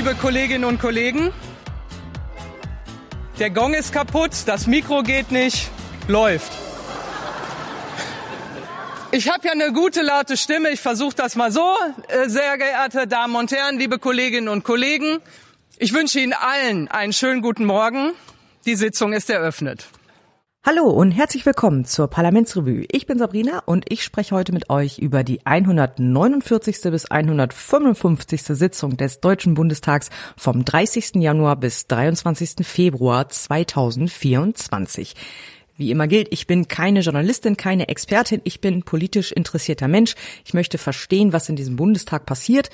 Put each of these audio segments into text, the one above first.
liebe Kolleginnen und Kollegen. Der Gong ist kaputt, das Mikro geht nicht, läuft. Ich habe ja eine gute laute Stimme, ich versuche das mal so. Äh, sehr geehrte Damen und Herren, liebe Kolleginnen und Kollegen, ich wünsche Ihnen allen einen schönen guten Morgen. Die Sitzung ist eröffnet. Hallo und herzlich willkommen zur Parlamentsrevue. Ich bin Sabrina und ich spreche heute mit euch über die 149. bis 155. Sitzung des Deutschen Bundestags vom 30. Januar bis 23. Februar 2024. Wie immer gilt, ich bin keine Journalistin, keine Expertin, ich bin politisch interessierter Mensch. Ich möchte verstehen, was in diesem Bundestag passiert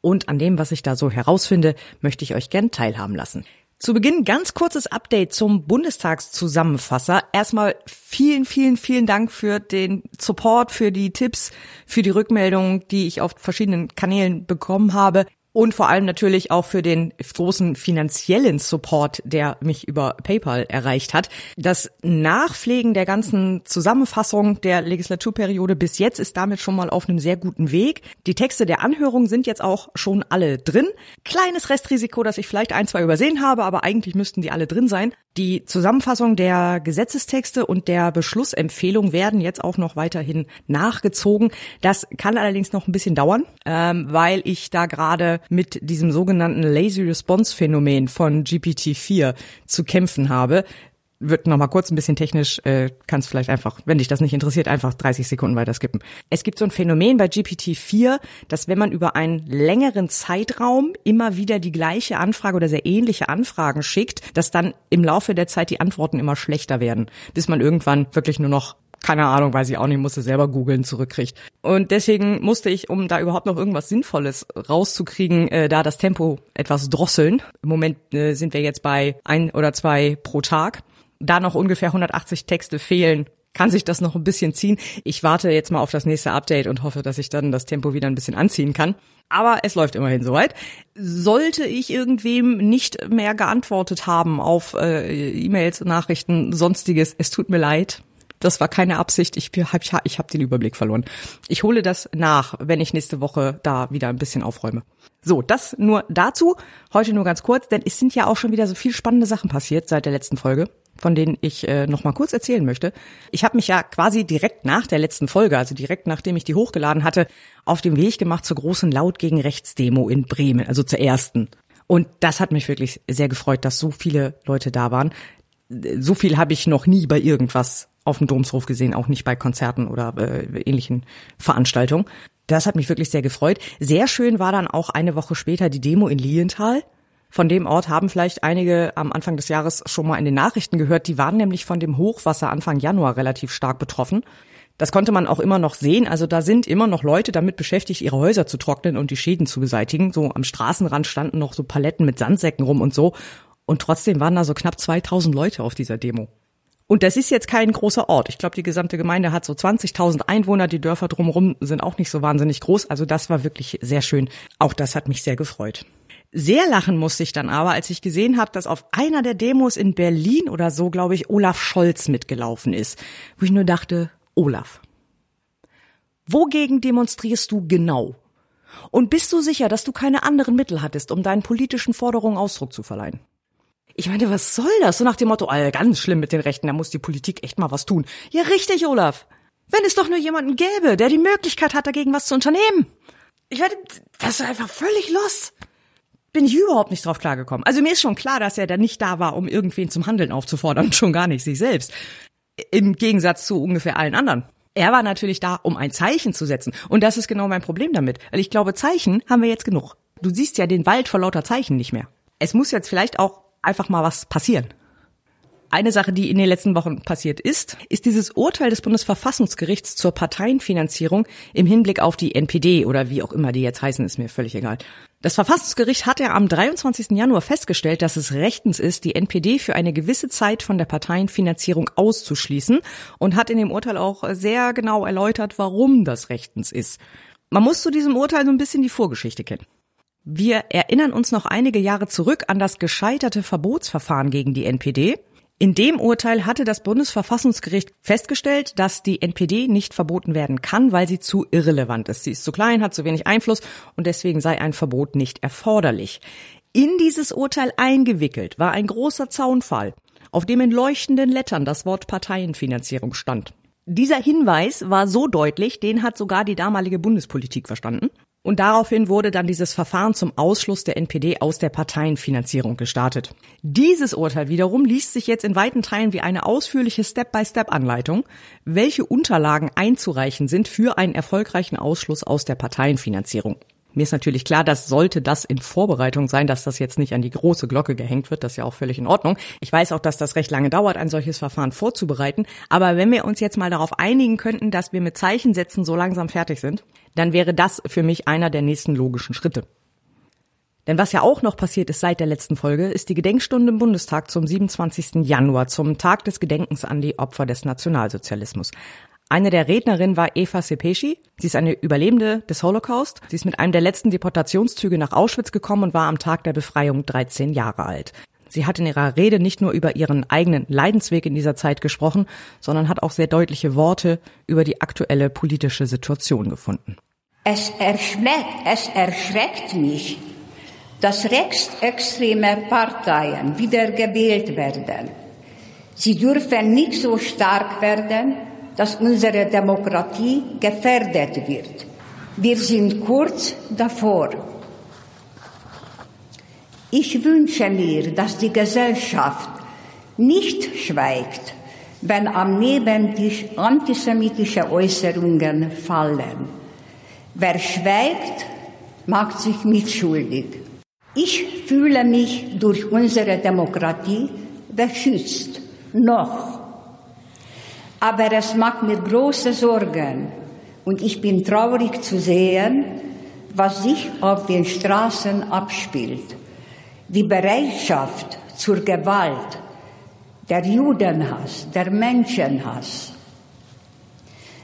und an dem, was ich da so herausfinde, möchte ich euch gern teilhaben lassen. Zu Beginn ganz kurzes Update zum Bundestagszusammenfasser. Erstmal vielen, vielen, vielen Dank für den Support, für die Tipps, für die Rückmeldungen, die ich auf verschiedenen Kanälen bekommen habe und vor allem natürlich auch für den großen finanziellen Support, der mich über PayPal erreicht hat. Das Nachpflegen der ganzen Zusammenfassung der Legislaturperiode bis jetzt ist damit schon mal auf einem sehr guten Weg. Die Texte der Anhörung sind jetzt auch schon alle drin. Kleines Restrisiko, dass ich vielleicht ein, zwei übersehen habe, aber eigentlich müssten die alle drin sein. Die Zusammenfassung der Gesetzestexte und der Beschlussempfehlung werden jetzt auch noch weiterhin nachgezogen. Das kann allerdings noch ein bisschen dauern, ähm, weil ich da gerade mit diesem sogenannten Lazy Response Phänomen von GPT-4 zu kämpfen habe wird noch mal kurz ein bisschen technisch, äh, kannst vielleicht einfach, wenn dich das nicht interessiert, einfach 30 Sekunden weiter skippen. Es gibt so ein Phänomen bei GPT-4, dass wenn man über einen längeren Zeitraum immer wieder die gleiche Anfrage oder sehr ähnliche Anfragen schickt, dass dann im Laufe der Zeit die Antworten immer schlechter werden, bis man irgendwann wirklich nur noch keine Ahnung, weiß ich auch nicht, musste selber googeln, zurückkriegt. Und deswegen musste ich, um da überhaupt noch irgendwas Sinnvolles rauszukriegen, äh, da das Tempo etwas drosseln. Im Moment äh, sind wir jetzt bei ein oder zwei pro Tag da noch ungefähr 180 Texte fehlen, kann sich das noch ein bisschen ziehen. Ich warte jetzt mal auf das nächste Update und hoffe, dass ich dann das Tempo wieder ein bisschen anziehen kann. Aber es läuft immerhin soweit. Sollte ich irgendwem nicht mehr geantwortet haben auf äh, E-Mails, Nachrichten, sonstiges, es tut mir leid. Das war keine Absicht. Ich habe ich, ich hab den Überblick verloren. Ich hole das nach, wenn ich nächste Woche da wieder ein bisschen aufräume. So, das nur dazu. Heute nur ganz kurz, denn es sind ja auch schon wieder so viel spannende Sachen passiert seit der letzten Folge von denen ich äh, noch mal kurz erzählen möchte. Ich habe mich ja quasi direkt nach der letzten Folge, also direkt nachdem ich die hochgeladen hatte, auf den Weg gemacht zur großen Laut gegen Rechtsdemo in Bremen, also zur ersten. Und das hat mich wirklich sehr gefreut, dass so viele Leute da waren. So viel habe ich noch nie bei irgendwas auf dem Domshof gesehen, auch nicht bei Konzerten oder äh, ähnlichen Veranstaltungen. Das hat mich wirklich sehr gefreut. Sehr schön war dann auch eine Woche später die Demo in Lienthal. Von dem Ort haben vielleicht einige am Anfang des Jahres schon mal in den Nachrichten gehört. Die waren nämlich von dem Hochwasser Anfang Januar relativ stark betroffen. Das konnte man auch immer noch sehen. Also da sind immer noch Leute damit beschäftigt, ihre Häuser zu trocknen und die Schäden zu beseitigen. So am Straßenrand standen noch so Paletten mit Sandsäcken rum und so. Und trotzdem waren da so knapp 2000 Leute auf dieser Demo. Und das ist jetzt kein großer Ort. Ich glaube, die gesamte Gemeinde hat so 20.000 Einwohner. Die Dörfer drumherum sind auch nicht so wahnsinnig groß. Also das war wirklich sehr schön. Auch das hat mich sehr gefreut. Sehr lachen musste ich dann aber, als ich gesehen habe, dass auf einer der Demos in Berlin oder so, glaube ich, Olaf Scholz mitgelaufen ist. Wo ich nur dachte, Olaf, wogegen demonstrierst du genau? Und bist du sicher, dass du keine anderen Mittel hattest, um deinen politischen Forderungen Ausdruck zu verleihen? Ich meine, was soll das? So nach dem Motto, all ganz schlimm mit den Rechten, da muss die Politik echt mal was tun. Ja, richtig, Olaf. Wenn es doch nur jemanden gäbe, der die Möglichkeit hat, dagegen was zu unternehmen. Ich werde, das ist einfach völlig los bin ich überhaupt nicht drauf klargekommen. Also mir ist schon klar, dass er da nicht da war, um irgendwen zum Handeln aufzufordern, schon gar nicht sich selbst. Im Gegensatz zu ungefähr allen anderen. Er war natürlich da, um ein Zeichen zu setzen. Und das ist genau mein Problem damit. Weil ich glaube, Zeichen haben wir jetzt genug. Du siehst ja den Wald vor lauter Zeichen nicht mehr. Es muss jetzt vielleicht auch einfach mal was passieren. Eine Sache, die in den letzten Wochen passiert ist, ist dieses Urteil des Bundesverfassungsgerichts zur Parteienfinanzierung im Hinblick auf die NPD oder wie auch immer die jetzt heißen, ist mir völlig egal. Das Verfassungsgericht hat ja am 23. Januar festgestellt, dass es rechtens ist, die NPD für eine gewisse Zeit von der Parteienfinanzierung auszuschließen und hat in dem Urteil auch sehr genau erläutert, warum das rechtens ist. Man muss zu diesem Urteil so ein bisschen die Vorgeschichte kennen. Wir erinnern uns noch einige Jahre zurück an das gescheiterte Verbotsverfahren gegen die NPD. In dem Urteil hatte das Bundesverfassungsgericht festgestellt, dass die NPD nicht verboten werden kann, weil sie zu irrelevant ist. Sie ist zu klein, hat zu wenig Einfluss und deswegen sei ein Verbot nicht erforderlich. In dieses Urteil eingewickelt war ein großer Zaunfall, auf dem in leuchtenden Lettern das Wort Parteienfinanzierung stand. Dieser Hinweis war so deutlich, den hat sogar die damalige Bundespolitik verstanden. Und daraufhin wurde dann dieses Verfahren zum Ausschluss der NPD aus der Parteienfinanzierung gestartet. Dieses Urteil wiederum liest sich jetzt in weiten Teilen wie eine ausführliche Step-by-Step-Anleitung, welche Unterlagen einzureichen sind für einen erfolgreichen Ausschluss aus der Parteienfinanzierung. Mir ist natürlich klar, dass sollte das in Vorbereitung sein, dass das jetzt nicht an die große Glocke gehängt wird, das ist ja auch völlig in Ordnung. Ich weiß auch, dass das recht lange dauert, ein solches Verfahren vorzubereiten. Aber wenn wir uns jetzt mal darauf einigen könnten, dass wir mit Zeichensätzen so langsam fertig sind, dann wäre das für mich einer der nächsten logischen Schritte. Denn was ja auch noch passiert ist seit der letzten Folge, ist die Gedenkstunde im Bundestag zum 27. Januar, zum Tag des Gedenkens an die Opfer des Nationalsozialismus. Eine der Rednerinnen war Eva Sepeschi. Sie ist eine Überlebende des Holocaust. Sie ist mit einem der letzten Deportationszüge nach Auschwitz gekommen und war am Tag der Befreiung 13 Jahre alt. Sie hat in ihrer Rede nicht nur über ihren eigenen Leidensweg in dieser Zeit gesprochen, sondern hat auch sehr deutliche Worte über die aktuelle politische Situation gefunden. Es es erschreckt mich, dass rechtsextreme Parteien wieder gewählt werden. Sie dürfen nicht so stark werden, dass unsere Demokratie gefährdet wird. Wir sind kurz davor. Ich wünsche mir, dass die Gesellschaft nicht schweigt, wenn am Nebentisch antisemitische Äußerungen fallen. Wer schweigt, macht sich mitschuldig. Ich fühle mich durch unsere Demokratie beschützt. Noch. Aber es macht mir große Sorgen und ich bin traurig zu sehen, was sich auf den Straßen abspielt. Die Bereitschaft zur Gewalt, der Judenhass, der Menschenhass.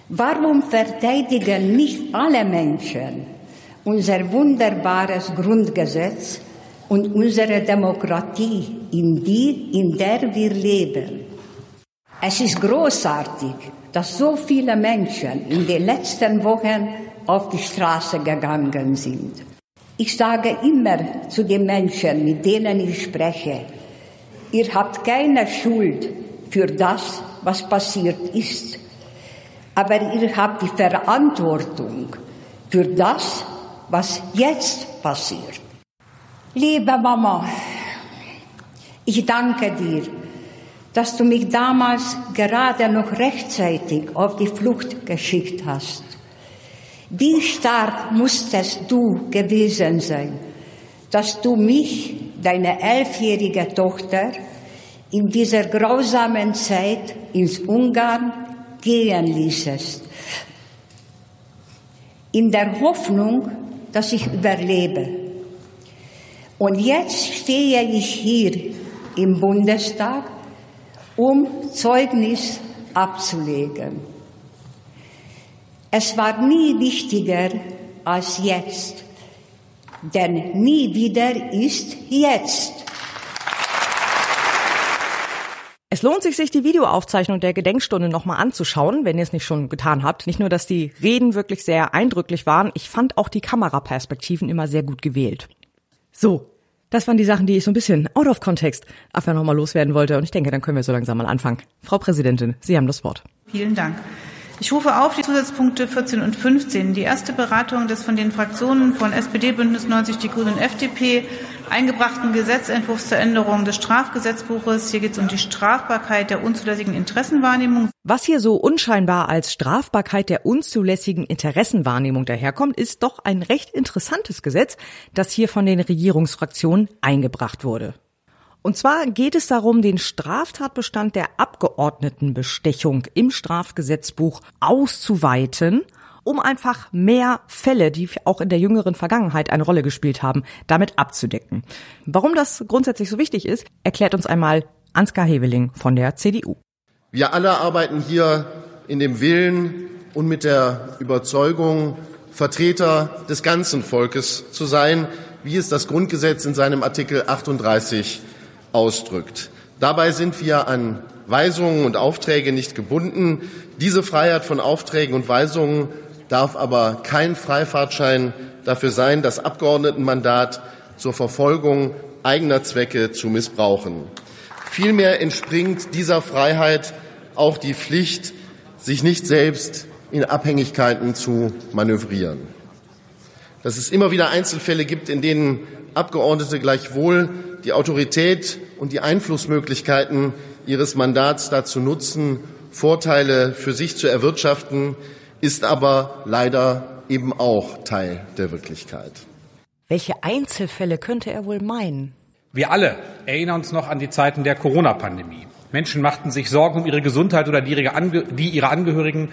Warum verteidigen nicht alle Menschen unser wunderbares Grundgesetz und unsere Demokratie, in die, in der wir leben? Es ist großartig, dass so viele Menschen in den letzten Wochen auf die Straße gegangen sind. Ich sage immer zu den Menschen, mit denen ich spreche, ihr habt keine Schuld für das, was passiert ist, aber ihr habt die Verantwortung für das, was jetzt passiert. Liebe Mama, ich danke dir dass du mich damals gerade noch rechtzeitig auf die Flucht geschickt hast. Wie stark musstest du gewesen sein, dass du mich, deine elfjährige Tochter, in dieser grausamen Zeit ins Ungarn gehen ließest, in der Hoffnung, dass ich überlebe. Und jetzt stehe ich hier im Bundestag um Zeugnis abzulegen. Es war nie wichtiger als jetzt, denn nie wieder ist jetzt. Es lohnt sich, sich die Videoaufzeichnung der Gedenkstunde nochmal anzuschauen, wenn ihr es nicht schon getan habt. Nicht nur, dass die Reden wirklich sehr eindrücklich waren, ich fand auch die Kameraperspektiven immer sehr gut gewählt. So, das waren die Sachen, die ich so ein bisschen out of context einfach nochmal loswerden wollte. Und ich denke, dann können wir so langsam mal anfangen. Frau Präsidentin, Sie haben das Wort. Vielen Dank. Ich rufe auf die Zusatzpunkte 14 und 15. Die erste Beratung des von den Fraktionen von SPD, Bündnis 90, die Grünen und FDP eingebrachten Gesetzentwurfs zur Änderung des Strafgesetzbuches. Hier geht es um die Strafbarkeit der unzulässigen Interessenwahrnehmung. Was hier so unscheinbar als Strafbarkeit der unzulässigen Interessenwahrnehmung daherkommt, ist doch ein recht interessantes Gesetz, das hier von den Regierungsfraktionen eingebracht wurde. Und zwar geht es darum, den Straftatbestand der Abgeordnetenbestechung im Strafgesetzbuch auszuweiten, um einfach mehr Fälle, die auch in der jüngeren Vergangenheit eine Rolle gespielt haben, damit abzudecken. Warum das grundsätzlich so wichtig ist, erklärt uns einmal Ansgar Heveling von der CDU. Wir alle arbeiten hier in dem Willen und mit der Überzeugung, Vertreter des ganzen Volkes zu sein, wie es das Grundgesetz in seinem Artikel 38 ausdrückt. Dabei sind wir an Weisungen und Aufträge nicht gebunden. Diese Freiheit von Aufträgen und Weisungen darf aber kein Freifahrtschein dafür sein, das Abgeordnetenmandat zur Verfolgung eigener Zwecke zu missbrauchen. Vielmehr entspringt dieser Freiheit auch die Pflicht, sich nicht selbst in Abhängigkeiten zu manövrieren. Dass es immer wieder Einzelfälle gibt, in denen Abgeordnete gleichwohl die Autorität und die Einflussmöglichkeiten ihres Mandats dazu nutzen, Vorteile für sich zu erwirtschaften, ist aber leider eben auch Teil der Wirklichkeit. Welche Einzelfälle könnte er wohl meinen? Wir alle erinnern uns noch an die Zeiten der Corona-Pandemie. Menschen machten sich Sorgen um ihre Gesundheit oder die ihrer Angehörigen.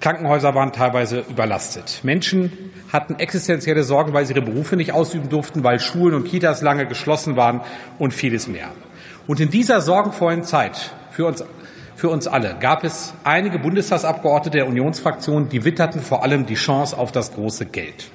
Krankenhäuser waren teilweise überlastet. Menschen hatten existenzielle Sorgen, weil sie ihre Berufe nicht ausüben durften, weil Schulen und Kitas lange geschlossen waren und vieles mehr. Und in dieser sorgenvollen Zeit für uns, für uns alle gab es einige Bundestagsabgeordnete der Unionsfraktion, die witterten vor allem die Chance auf das große Geld.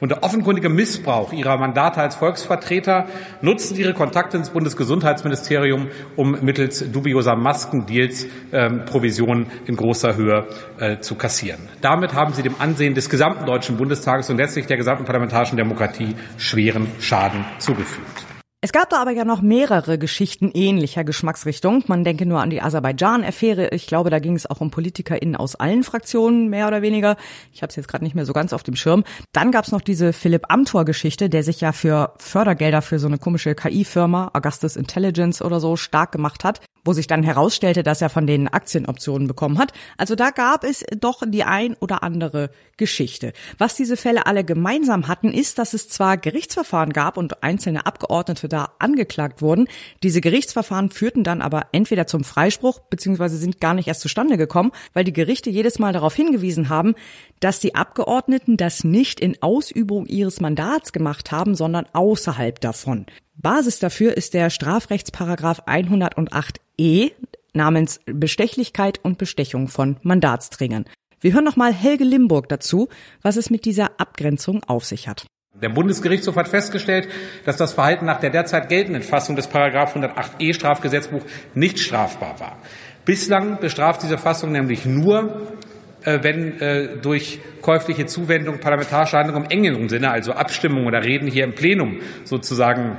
Unter offenkundigem Missbrauch ihrer Mandate als Volksvertreter nutzten ihre Kontakte ins Bundesgesundheitsministerium, um mittels dubioser Maskendeals ähm, Provisionen in großer Höhe äh, zu kassieren. Damit haben sie dem Ansehen des gesamten Deutschen Bundestages und letztlich der gesamten parlamentarischen Demokratie schweren Schaden zugefügt. Es gab da aber ja noch mehrere Geschichten ähnlicher Geschmacksrichtung. Man denke nur an die Aserbaidschan-Affäre. Ich glaube, da ging es auch um PolitikerInnen aus allen Fraktionen, mehr oder weniger. Ich habe es jetzt gerade nicht mehr so ganz auf dem Schirm. Dann gab es noch diese Philipp Amthor-Geschichte, der sich ja für Fördergelder für so eine komische KI-Firma, Augustus Intelligence oder so, stark gemacht hat wo sich dann herausstellte, dass er von denen Aktienoptionen bekommen hat. Also da gab es doch die ein oder andere Geschichte. Was diese Fälle alle gemeinsam hatten, ist, dass es zwar Gerichtsverfahren gab und einzelne Abgeordnete da angeklagt wurden. Diese Gerichtsverfahren führten dann aber entweder zum Freispruch beziehungsweise sind gar nicht erst zustande gekommen, weil die Gerichte jedes Mal darauf hingewiesen haben, dass die Abgeordneten das nicht in Ausübung ihres Mandats gemacht haben, sondern außerhalb davon. Basis dafür ist der Strafrechtsparagraf 108e namens Bestechlichkeit und Bestechung von Mandatsträgern. Wir hören nochmal Helge Limburg dazu, was es mit dieser Abgrenzung auf sich hat. Der Bundesgerichtshof hat festgestellt, dass das Verhalten nach der derzeit geltenden Fassung des Paragraph 108e Strafgesetzbuch nicht strafbar war. Bislang bestraft diese Fassung nämlich nur, wenn äh, durch käufliche Zuwendung parlamentarische Handlungen im engeren Sinne, also Abstimmung oder Reden hier im Plenum sozusagen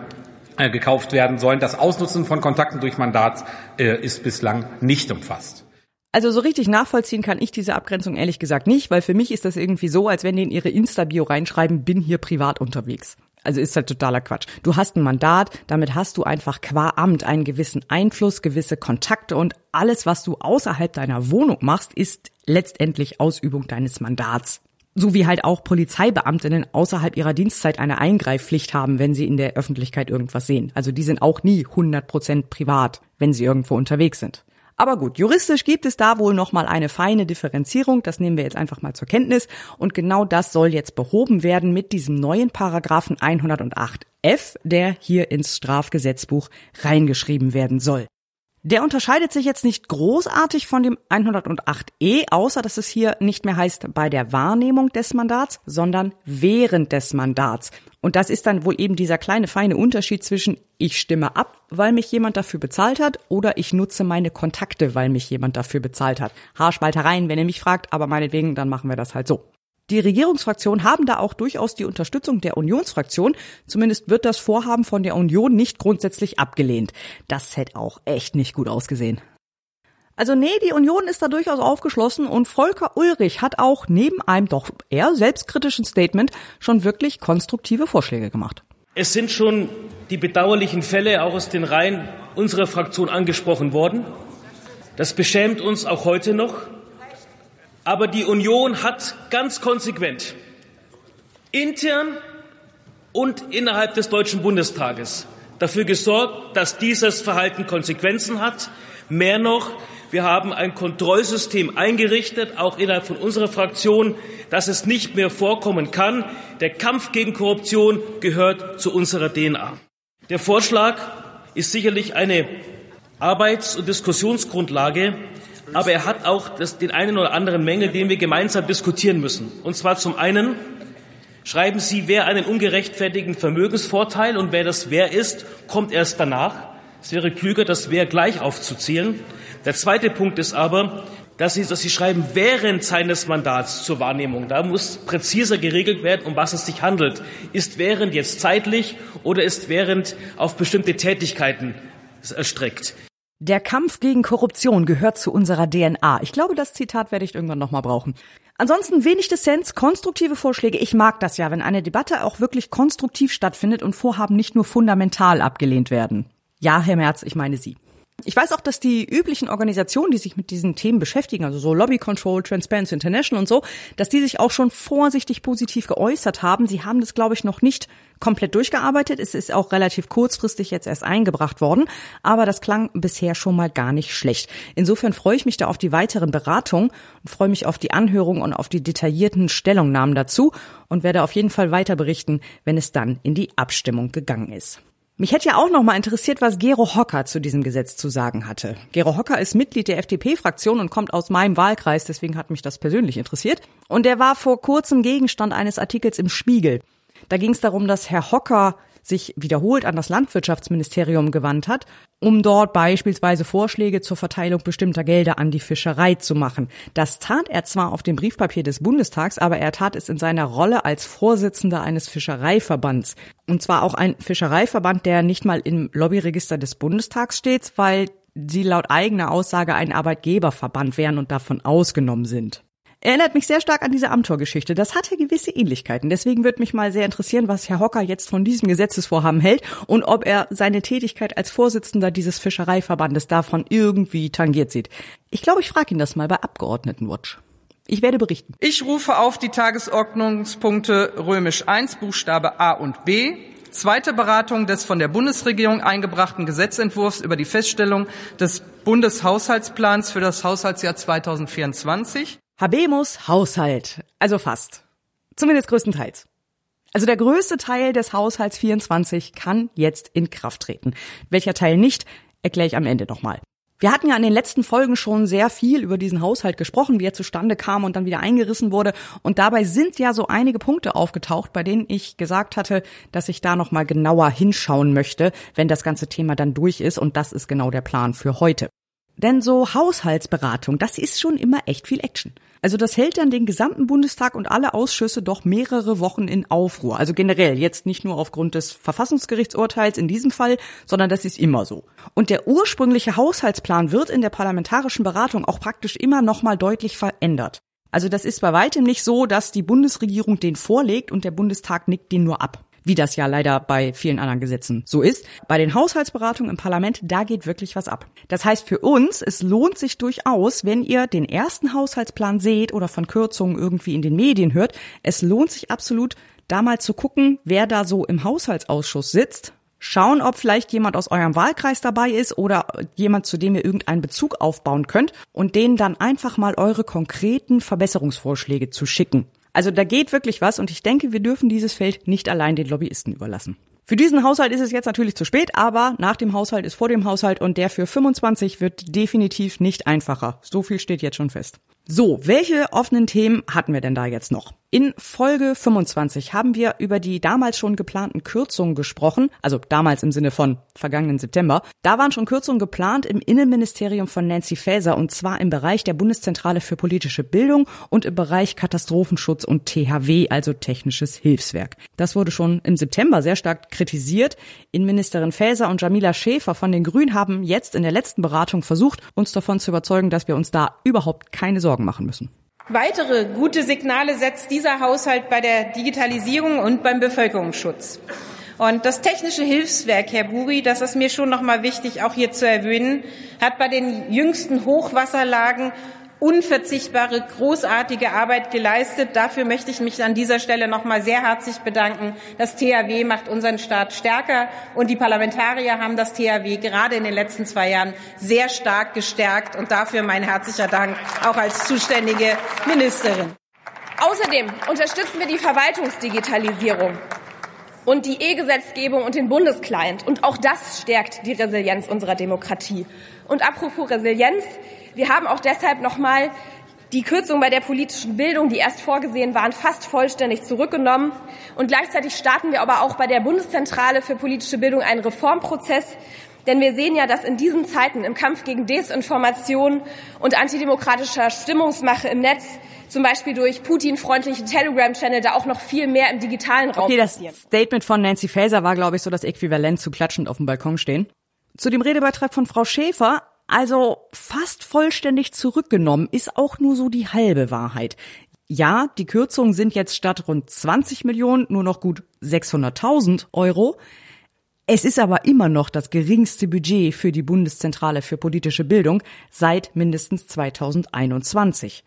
äh, gekauft werden sollen. Das Ausnutzen von Kontakten durch Mandat äh, ist bislang nicht umfasst. Also so richtig nachvollziehen kann ich diese Abgrenzung ehrlich gesagt nicht, weil für mich ist das irgendwie so, als wenn die in ihre Insta-Bio reinschreiben, bin hier privat unterwegs. Also ist halt totaler Quatsch. Du hast ein Mandat, damit hast du einfach qua Amt einen gewissen Einfluss, gewisse Kontakte und alles, was du außerhalb deiner Wohnung machst, ist letztendlich Ausübung deines Mandats so wie halt auch Polizeibeamtinnen außerhalb ihrer Dienstzeit eine Eingreifpflicht haben, wenn sie in der Öffentlichkeit irgendwas sehen. Also die sind auch nie 100 Prozent privat, wenn sie irgendwo unterwegs sind. Aber gut, juristisch gibt es da wohl nochmal eine feine Differenzierung, das nehmen wir jetzt einfach mal zur Kenntnis und genau das soll jetzt behoben werden mit diesem neuen Paragraphen 108f, der hier ins Strafgesetzbuch reingeschrieben werden soll. Der unterscheidet sich jetzt nicht großartig von dem 108e, außer dass es hier nicht mehr heißt bei der Wahrnehmung des Mandats, sondern während des Mandats. Und das ist dann wohl eben dieser kleine feine Unterschied zwischen ich stimme ab, weil mich jemand dafür bezahlt hat, oder ich nutze meine Kontakte, weil mich jemand dafür bezahlt hat. Haarspaltereien, wenn ihr mich fragt, aber meinetwegen, dann machen wir das halt so. Die Regierungsfraktionen haben da auch durchaus die Unterstützung der Unionsfraktion. Zumindest wird das Vorhaben von der Union nicht grundsätzlich abgelehnt. Das hätte auch echt nicht gut ausgesehen. Also nee, die Union ist da durchaus aufgeschlossen und Volker Ulrich hat auch neben einem doch eher selbstkritischen Statement schon wirklich konstruktive Vorschläge gemacht. Es sind schon die bedauerlichen Fälle auch aus den Reihen unserer Fraktion angesprochen worden. Das beschämt uns auch heute noch. Aber die Union hat ganz konsequent intern und innerhalb des Deutschen Bundestages dafür gesorgt, dass dieses Verhalten Konsequenzen hat. Mehr noch, wir haben ein Kontrollsystem eingerichtet, auch innerhalb von unserer Fraktion, dass es nicht mehr vorkommen kann. Der Kampf gegen Korruption gehört zu unserer DNA. Der Vorschlag ist sicherlich eine Arbeits- und Diskussionsgrundlage, aber er hat auch das, den einen oder anderen Mängel, den wir gemeinsam diskutieren müssen. Und zwar zum einen schreiben Sie, wer einen ungerechtfertigten Vermögensvorteil und wer das wer ist, kommt erst danach. Es wäre klüger, das wer gleich aufzuzählen. Der zweite Punkt ist aber, dass Sie, dass Sie schreiben, während seines Mandats zur Wahrnehmung. Da muss präziser geregelt werden, um was es sich handelt. Ist während jetzt zeitlich oder ist während auf bestimmte Tätigkeiten erstreckt? Der Kampf gegen Korruption gehört zu unserer DNA. Ich glaube, das Zitat werde ich irgendwann nochmal brauchen. Ansonsten wenig Dissens, konstruktive Vorschläge. Ich mag das ja, wenn eine Debatte auch wirklich konstruktiv stattfindet und Vorhaben nicht nur fundamental abgelehnt werden. Ja, Herr Merz, ich meine Sie. Ich weiß auch, dass die üblichen Organisationen, die sich mit diesen Themen beschäftigen, also so Lobby Control, Transparency International und so, dass die sich auch schon vorsichtig positiv geäußert haben. Sie haben das, glaube ich, noch nicht komplett durchgearbeitet. Es ist auch relativ kurzfristig jetzt erst eingebracht worden, aber das klang bisher schon mal gar nicht schlecht. Insofern freue ich mich da auf die weiteren Beratungen und freue mich auf die Anhörung und auf die detaillierten Stellungnahmen dazu und werde auf jeden Fall weiter berichten, wenn es dann in die Abstimmung gegangen ist. Mich hätte ja auch noch mal interessiert, was Gero Hocker zu diesem Gesetz zu sagen hatte. Gero Hocker ist Mitglied der FDP-Fraktion und kommt aus meinem Wahlkreis, deswegen hat mich das persönlich interessiert. Und er war vor kurzem Gegenstand eines Artikels im Spiegel. Da ging es darum, dass Herr Hocker sich wiederholt an das Landwirtschaftsministerium gewandt hat, um dort beispielsweise Vorschläge zur Verteilung bestimmter Gelder an die Fischerei zu machen. Das tat er zwar auf dem Briefpapier des Bundestags, aber er tat es in seiner Rolle als Vorsitzender eines Fischereiverbands. Und zwar auch ein Fischereiverband, der nicht mal im Lobbyregister des Bundestags steht, weil sie laut eigener Aussage ein Arbeitgeberverband wären und davon ausgenommen sind. Erinnert mich sehr stark an diese Amtor-Geschichte. Das hatte gewisse Ähnlichkeiten. Deswegen würde mich mal sehr interessieren, was Herr Hocker jetzt von diesem Gesetzesvorhaben hält und ob er seine Tätigkeit als Vorsitzender dieses Fischereiverbandes davon irgendwie tangiert sieht. Ich glaube, ich frage ihn das mal bei Abgeordnetenwatch. Ich werde berichten. Ich rufe auf die Tagesordnungspunkte römisch 1 Buchstabe A und B, zweite Beratung des von der Bundesregierung eingebrachten Gesetzentwurfs über die Feststellung des Bundeshaushaltsplans für das Haushaltsjahr 2024 Habemus Haushalt. Also fast. Zumindest größtenteils. Also der größte Teil des Haushalts 24 kann jetzt in Kraft treten. Welcher Teil nicht, erkläre ich am Ende nochmal. Wir hatten ja in den letzten Folgen schon sehr viel über diesen Haushalt gesprochen, wie er zustande kam und dann wieder eingerissen wurde. Und dabei sind ja so einige Punkte aufgetaucht, bei denen ich gesagt hatte, dass ich da nochmal genauer hinschauen möchte, wenn das ganze Thema dann durch ist. Und das ist genau der Plan für heute. Denn so Haushaltsberatung, das ist schon immer echt viel Action. Also das hält dann den gesamten Bundestag und alle Ausschüsse doch mehrere Wochen in Aufruhr. Also generell, jetzt nicht nur aufgrund des Verfassungsgerichtsurteils in diesem Fall, sondern das ist immer so. Und der ursprüngliche Haushaltsplan wird in der parlamentarischen Beratung auch praktisch immer nochmal deutlich verändert. Also das ist bei weitem nicht so, dass die Bundesregierung den vorlegt und der Bundestag nickt den nur ab wie das ja leider bei vielen anderen Gesetzen so ist. Bei den Haushaltsberatungen im Parlament, da geht wirklich was ab. Das heißt für uns, es lohnt sich durchaus, wenn ihr den ersten Haushaltsplan seht oder von Kürzungen irgendwie in den Medien hört, es lohnt sich absolut, da mal zu gucken, wer da so im Haushaltsausschuss sitzt, schauen, ob vielleicht jemand aus eurem Wahlkreis dabei ist oder jemand, zu dem ihr irgendeinen Bezug aufbauen könnt und denen dann einfach mal eure konkreten Verbesserungsvorschläge zu schicken. Also da geht wirklich was und ich denke, wir dürfen dieses Feld nicht allein den Lobbyisten überlassen. Für diesen Haushalt ist es jetzt natürlich zu spät, aber nach dem Haushalt ist vor dem Haushalt und der für 25 wird definitiv nicht einfacher. So viel steht jetzt schon fest. So, welche offenen Themen hatten wir denn da jetzt noch? In Folge 25 haben wir über die damals schon geplanten Kürzungen gesprochen, also damals im Sinne von vergangenen September. Da waren schon Kürzungen geplant im Innenministerium von Nancy Faeser und zwar im Bereich der Bundeszentrale für politische Bildung und im Bereich Katastrophenschutz und THW, also technisches Hilfswerk. Das wurde schon im September sehr stark kritisiert. Innenministerin Faeser und Jamila Schäfer von den Grünen haben jetzt in der letzten Beratung versucht, uns davon zu überzeugen, dass wir uns da überhaupt keine Sorgen machen müssen. Weitere gute Signale setzt dieser Haushalt bei der Digitalisierung und beim Bevölkerungsschutz. Und das technische Hilfswerk, Herr Buri, das ist mir schon noch mal wichtig, auch hier zu erwähnen, hat bei den jüngsten Hochwasserlagen unverzichtbare, großartige Arbeit geleistet. Dafür möchte ich mich an dieser Stelle noch mal sehr herzlich bedanken. Das THW macht unseren Staat stärker und die Parlamentarier haben das THW gerade in den letzten zwei Jahren sehr stark gestärkt und dafür mein herzlicher Dank auch als zuständige Ministerin. Außerdem unterstützen wir die Verwaltungsdigitalisierung und die E-Gesetzgebung und den Bundesclient. Und auch das stärkt die Resilienz unserer Demokratie. Und apropos Resilienz, wir haben auch deshalb noch mal die Kürzungen bei der politischen Bildung, die erst vorgesehen waren, fast vollständig zurückgenommen. Und gleichzeitig starten wir aber auch bei der Bundeszentrale für politische Bildung einen Reformprozess, Denn wir sehen ja, dass in diesen Zeiten im Kampf gegen Desinformation und antidemokratischer Stimmungsmache im Netz zum Beispiel durch Putin-freundliche Telegram-Channel da auch noch viel mehr im digitalen Raum Okay, das Statement von Nancy Faeser war, glaube ich, so das Äquivalent zu klatschend auf dem Balkon stehen. Zu dem Redebeitrag von Frau Schäfer, also fast vollständig zurückgenommen, ist auch nur so die halbe Wahrheit. Ja, die Kürzungen sind jetzt statt rund 20 Millionen nur noch gut 600.000 Euro. Es ist aber immer noch das geringste Budget für die Bundeszentrale für politische Bildung seit mindestens 2021.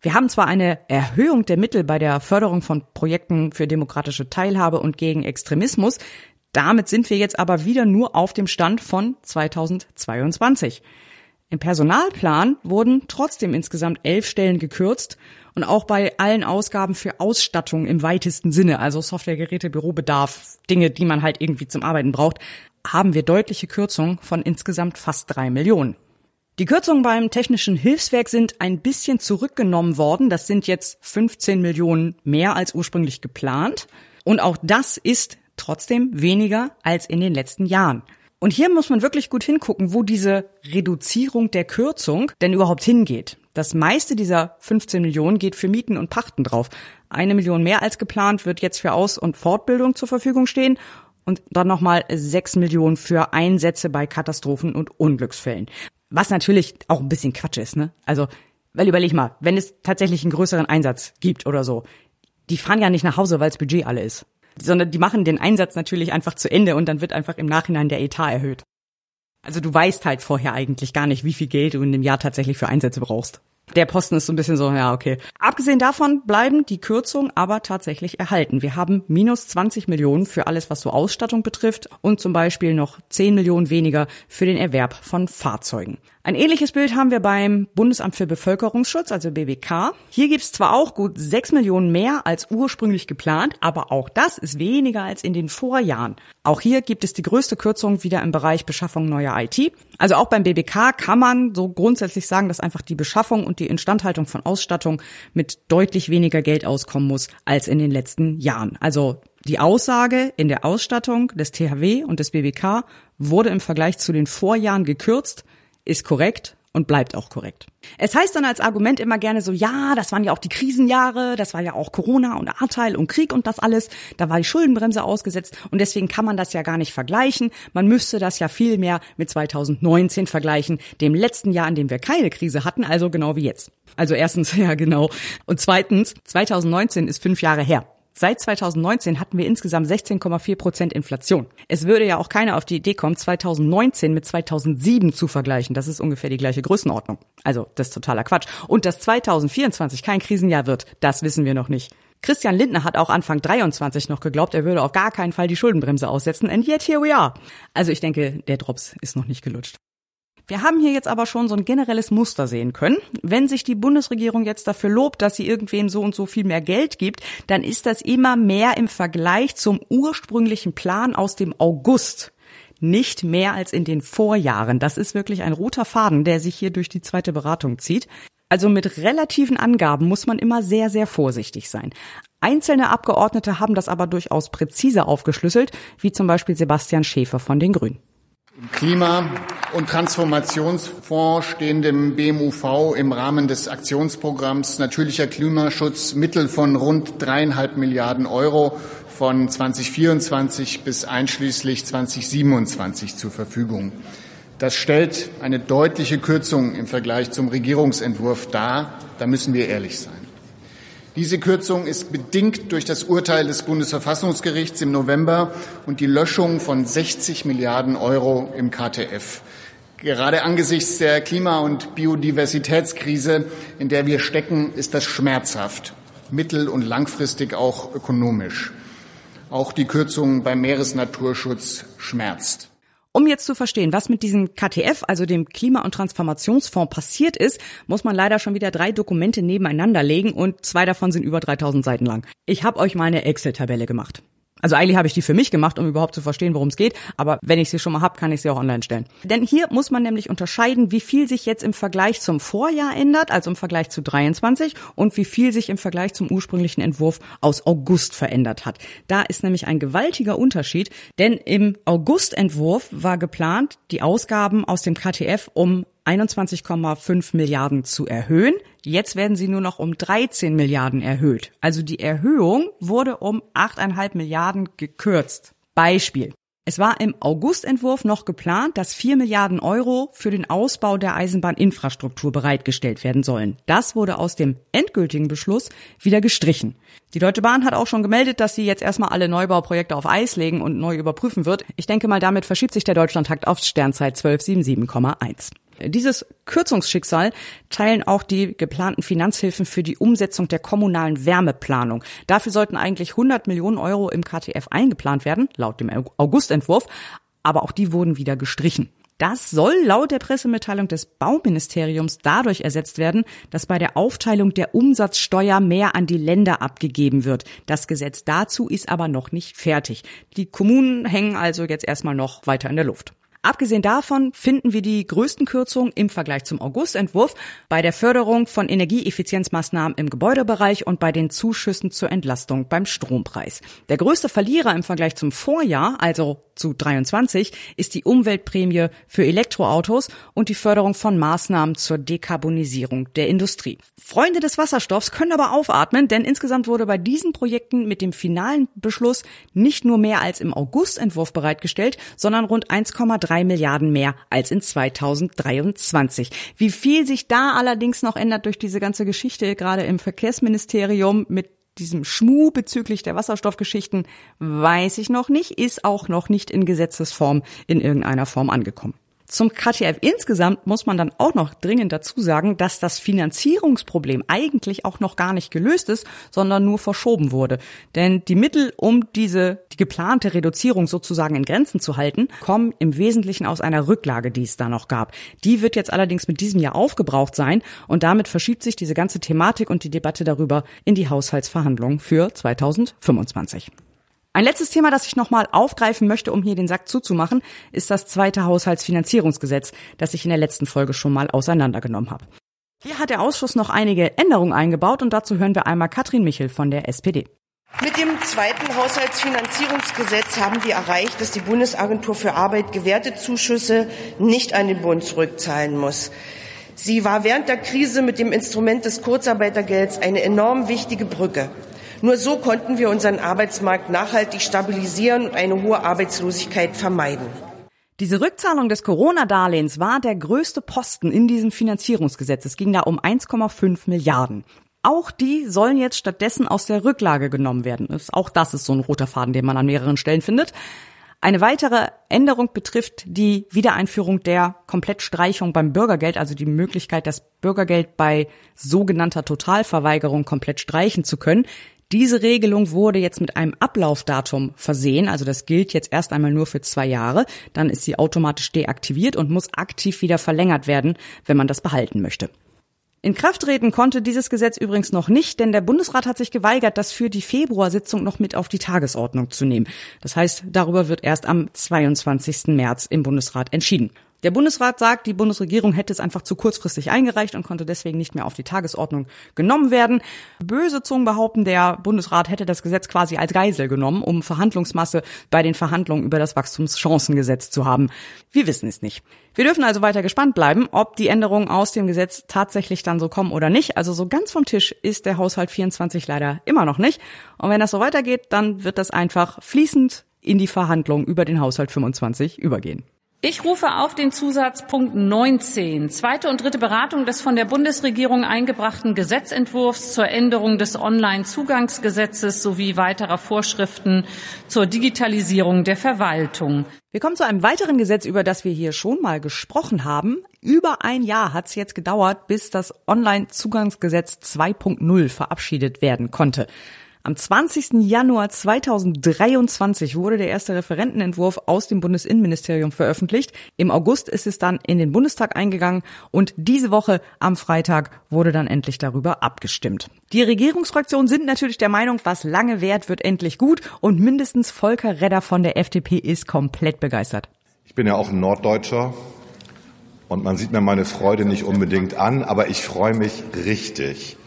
Wir haben zwar eine Erhöhung der Mittel bei der Förderung von Projekten für demokratische Teilhabe und gegen Extremismus, damit sind wir jetzt aber wieder nur auf dem Stand von 2022. Im Personalplan wurden trotzdem insgesamt elf Stellen gekürzt und auch bei allen Ausgaben für Ausstattung im weitesten Sinne, also Softwaregeräte, Bürobedarf, Dinge, die man halt irgendwie zum Arbeiten braucht, haben wir deutliche Kürzungen von insgesamt fast drei Millionen. Die Kürzungen beim Technischen Hilfswerk sind ein bisschen zurückgenommen worden. Das sind jetzt 15 Millionen mehr als ursprünglich geplant. Und auch das ist trotzdem weniger als in den letzten Jahren. Und hier muss man wirklich gut hingucken, wo diese Reduzierung der Kürzung denn überhaupt hingeht. Das meiste dieser 15 Millionen geht für Mieten und Pachten drauf. Eine Million mehr als geplant wird jetzt für Aus- und Fortbildung zur Verfügung stehen und dann nochmal sechs Millionen für Einsätze bei Katastrophen und Unglücksfällen. Was natürlich auch ein bisschen Quatsch ist, ne? Also, weil überleg mal, wenn es tatsächlich einen größeren Einsatz gibt oder so, die fahren ja nicht nach Hause, weil das Budget alle ist. Sondern die machen den Einsatz natürlich einfach zu Ende und dann wird einfach im Nachhinein der Etat erhöht. Also du weißt halt vorher eigentlich gar nicht, wie viel Geld du in dem Jahr tatsächlich für Einsätze brauchst. Der Posten ist so ein bisschen so, ja, okay. Abgesehen davon bleiben die Kürzungen aber tatsächlich erhalten. Wir haben minus 20 Millionen für alles, was so Ausstattung betrifft und zum Beispiel noch 10 Millionen weniger für den Erwerb von Fahrzeugen. Ein ähnliches Bild haben wir beim Bundesamt für Bevölkerungsschutz, also BBK. Hier gibt's zwar auch gut 6 Millionen mehr als ursprünglich geplant, aber auch das ist weniger als in den Vorjahren. Auch hier gibt es die größte Kürzung wieder im Bereich Beschaffung neuer IT. Also auch beim BBK kann man so grundsätzlich sagen, dass einfach die Beschaffung und die Instandhaltung von Ausstattung mit deutlich weniger Geld auskommen muss als in den letzten Jahren. Also die Aussage in der Ausstattung des THW und des BBK wurde im Vergleich zu den Vorjahren gekürzt ist korrekt und bleibt auch korrekt. Es heißt dann als Argument immer gerne so, ja, das waren ja auch die Krisenjahre, das war ja auch Corona und Ahrteil und Krieg und das alles, da war die Schuldenbremse ausgesetzt und deswegen kann man das ja gar nicht vergleichen. Man müsste das ja viel mehr mit 2019 vergleichen, dem letzten Jahr, in dem wir keine Krise hatten, also genau wie jetzt. Also erstens, ja genau. Und zweitens, 2019 ist fünf Jahre her. Seit 2019 hatten wir insgesamt 16,4 Prozent Inflation. Es würde ja auch keiner auf die Idee kommen, 2019 mit 2007 zu vergleichen. Das ist ungefähr die gleiche Größenordnung. Also das ist totaler Quatsch. Und dass 2024 kein Krisenjahr wird, das wissen wir noch nicht. Christian Lindner hat auch Anfang 23 noch geglaubt, er würde auf gar keinen Fall die Schuldenbremse aussetzen. And yet here we are. Also ich denke, der Drops ist noch nicht gelutscht. Wir haben hier jetzt aber schon so ein generelles Muster sehen können. Wenn sich die Bundesregierung jetzt dafür lobt, dass sie irgendwem so und so viel mehr Geld gibt, dann ist das immer mehr im Vergleich zum ursprünglichen Plan aus dem August. Nicht mehr als in den Vorjahren. Das ist wirklich ein roter Faden, der sich hier durch die zweite Beratung zieht. Also mit relativen Angaben muss man immer sehr, sehr vorsichtig sein. Einzelne Abgeordnete haben das aber durchaus präzise aufgeschlüsselt, wie zum Beispiel Sebastian Schäfer von den Grünen. Im Klima- und Transformationsfonds stehen dem BMUV im Rahmen des Aktionsprogramms Natürlicher Klimaschutz Mittel von rund dreieinhalb Milliarden Euro von 2024 bis einschließlich 2027 zur Verfügung. Das stellt eine deutliche Kürzung im Vergleich zum Regierungsentwurf dar. Da müssen wir ehrlich sein. Diese Kürzung ist bedingt durch das Urteil des Bundesverfassungsgerichts im November und die Löschung von 60 Milliarden Euro im KTF. Gerade angesichts der Klima- und Biodiversitätskrise, in der wir stecken, ist das schmerzhaft, mittel- und langfristig auch ökonomisch. Auch die Kürzung beim Meeresnaturschutz schmerzt. Um jetzt zu verstehen, was mit diesem KTF, also dem Klima- und Transformationsfonds passiert ist, muss man leider schon wieder drei Dokumente nebeneinander legen und zwei davon sind über 3000 Seiten lang. Ich habe euch mal eine Excel-Tabelle gemacht. Also eigentlich habe ich die für mich gemacht, um überhaupt zu verstehen, worum es geht. Aber wenn ich sie schon mal habe, kann ich sie auch online stellen. Denn hier muss man nämlich unterscheiden, wie viel sich jetzt im Vergleich zum Vorjahr ändert, also im Vergleich zu 23 und wie viel sich im Vergleich zum ursprünglichen Entwurf aus August verändert hat. Da ist nämlich ein gewaltiger Unterschied, denn im Augustentwurf war geplant, die Ausgaben aus dem KTF um 21,5 Milliarden zu erhöhen. Jetzt werden sie nur noch um 13 Milliarden erhöht. Also die Erhöhung wurde um 8,5 Milliarden gekürzt. Beispiel. Es war im Augustentwurf noch geplant, dass 4 Milliarden Euro für den Ausbau der Eisenbahninfrastruktur bereitgestellt werden sollen. Das wurde aus dem endgültigen Beschluss wieder gestrichen. Die Deutsche Bahn hat auch schon gemeldet, dass sie jetzt erstmal alle Neubauprojekte auf Eis legen und neu überprüfen wird. Ich denke mal, damit verschiebt sich der Deutschlandtakt auf Sternzeit 1277,1. Dieses Kürzungsschicksal teilen auch die geplanten Finanzhilfen für die Umsetzung der kommunalen Wärmeplanung. Dafür sollten eigentlich 100 Millionen Euro im KTF eingeplant werden, laut dem Augustentwurf, aber auch die wurden wieder gestrichen. Das soll laut der Pressemitteilung des Bauministeriums dadurch ersetzt werden, dass bei der Aufteilung der Umsatzsteuer mehr an die Länder abgegeben wird. Das Gesetz dazu ist aber noch nicht fertig. Die Kommunen hängen also jetzt erstmal noch weiter in der Luft. Abgesehen davon finden wir die größten Kürzungen im Vergleich zum Augustentwurf bei der Förderung von Energieeffizienzmaßnahmen im Gebäudebereich und bei den Zuschüssen zur Entlastung beim Strompreis. Der größte Verlierer im Vergleich zum Vorjahr, also zu 23 ist die Umweltprämie für Elektroautos und die Förderung von Maßnahmen zur Dekarbonisierung der Industrie. Freunde des Wasserstoffs können aber aufatmen, denn insgesamt wurde bei diesen Projekten mit dem finalen Beschluss nicht nur mehr als im Augustentwurf bereitgestellt, sondern rund 1,3 Milliarden mehr als in 2023. Wie viel sich da allerdings noch ändert durch diese ganze Geschichte, gerade im Verkehrsministerium mit diesem Schmuh bezüglich der Wasserstoffgeschichten weiß ich noch nicht, ist auch noch nicht in Gesetzesform in irgendeiner Form angekommen. Zum KTF insgesamt muss man dann auch noch dringend dazu sagen, dass das Finanzierungsproblem eigentlich auch noch gar nicht gelöst ist, sondern nur verschoben wurde. Denn die Mittel, um diese, die geplante Reduzierung sozusagen in Grenzen zu halten, kommen im Wesentlichen aus einer Rücklage, die es da noch gab. Die wird jetzt allerdings mit diesem Jahr aufgebraucht sein und damit verschiebt sich diese ganze Thematik und die Debatte darüber in die Haushaltsverhandlungen für 2025. Ein letztes Thema, das ich nochmal aufgreifen möchte, um hier den Sack zuzumachen, ist das zweite Haushaltsfinanzierungsgesetz, das ich in der letzten Folge schon mal auseinandergenommen habe. Hier hat der Ausschuss noch einige Änderungen eingebaut und dazu hören wir einmal Katrin Michel von der SPD. Mit dem zweiten Haushaltsfinanzierungsgesetz haben wir erreicht, dass die Bundesagentur für Arbeit gewährte Zuschüsse nicht an den Bund zurückzahlen muss. Sie war während der Krise mit dem Instrument des Kurzarbeitergelds eine enorm wichtige Brücke. Nur so konnten wir unseren Arbeitsmarkt nachhaltig stabilisieren und eine hohe Arbeitslosigkeit vermeiden. Diese Rückzahlung des Corona-Darlehens war der größte Posten in diesem Finanzierungsgesetz. Es ging da um 1,5 Milliarden. Auch die sollen jetzt stattdessen aus der Rücklage genommen werden. Auch das ist so ein roter Faden, den man an mehreren Stellen findet. Eine weitere Änderung betrifft die Wiedereinführung der Komplettstreichung beim Bürgergeld, also die Möglichkeit, das Bürgergeld bei sogenannter Totalverweigerung komplett streichen zu können. Diese Regelung wurde jetzt mit einem Ablaufdatum versehen, also das gilt jetzt erst einmal nur für zwei Jahre, dann ist sie automatisch deaktiviert und muss aktiv wieder verlängert werden, wenn man das behalten möchte. In Kraft treten konnte dieses Gesetz übrigens noch nicht, denn der Bundesrat hat sich geweigert, das für die Februarsitzung noch mit auf die Tagesordnung zu nehmen. Das heißt, darüber wird erst am 22. März im Bundesrat entschieden. Der Bundesrat sagt, die Bundesregierung hätte es einfach zu kurzfristig eingereicht und konnte deswegen nicht mehr auf die Tagesordnung genommen werden. Böse Zungen behaupten, der Bundesrat hätte das Gesetz quasi als Geisel genommen, um Verhandlungsmasse bei den Verhandlungen über das Wachstumschancengesetz zu haben. Wir wissen es nicht. Wir dürfen also weiter gespannt bleiben, ob die Änderungen aus dem Gesetz tatsächlich dann so kommen oder nicht. Also so ganz vom Tisch ist der Haushalt 24 leider immer noch nicht. Und wenn das so weitergeht, dann wird das einfach fließend in die Verhandlungen über den Haushalt 25 übergehen. Ich rufe auf den Zusatzpunkt 19, zweite und dritte Beratung des von der Bundesregierung eingebrachten Gesetzentwurfs zur Änderung des Online-Zugangsgesetzes sowie weiterer Vorschriften zur Digitalisierung der Verwaltung. Wir kommen zu einem weiteren Gesetz, über das wir hier schon mal gesprochen haben. Über ein Jahr hat es jetzt gedauert, bis das Online-Zugangsgesetz 2.0 verabschiedet werden konnte. Am 20. Januar 2023 wurde der erste Referentenentwurf aus dem Bundesinnenministerium veröffentlicht. Im August ist es dann in den Bundestag eingegangen und diese Woche am Freitag wurde dann endlich darüber abgestimmt. Die Regierungsfraktionen sind natürlich der Meinung, was lange währt, wird endlich gut und mindestens Volker Redder von der FDP ist komplett begeistert. Ich bin ja auch ein Norddeutscher und man sieht mir meine Freude nicht unbedingt an, aber ich freue mich richtig.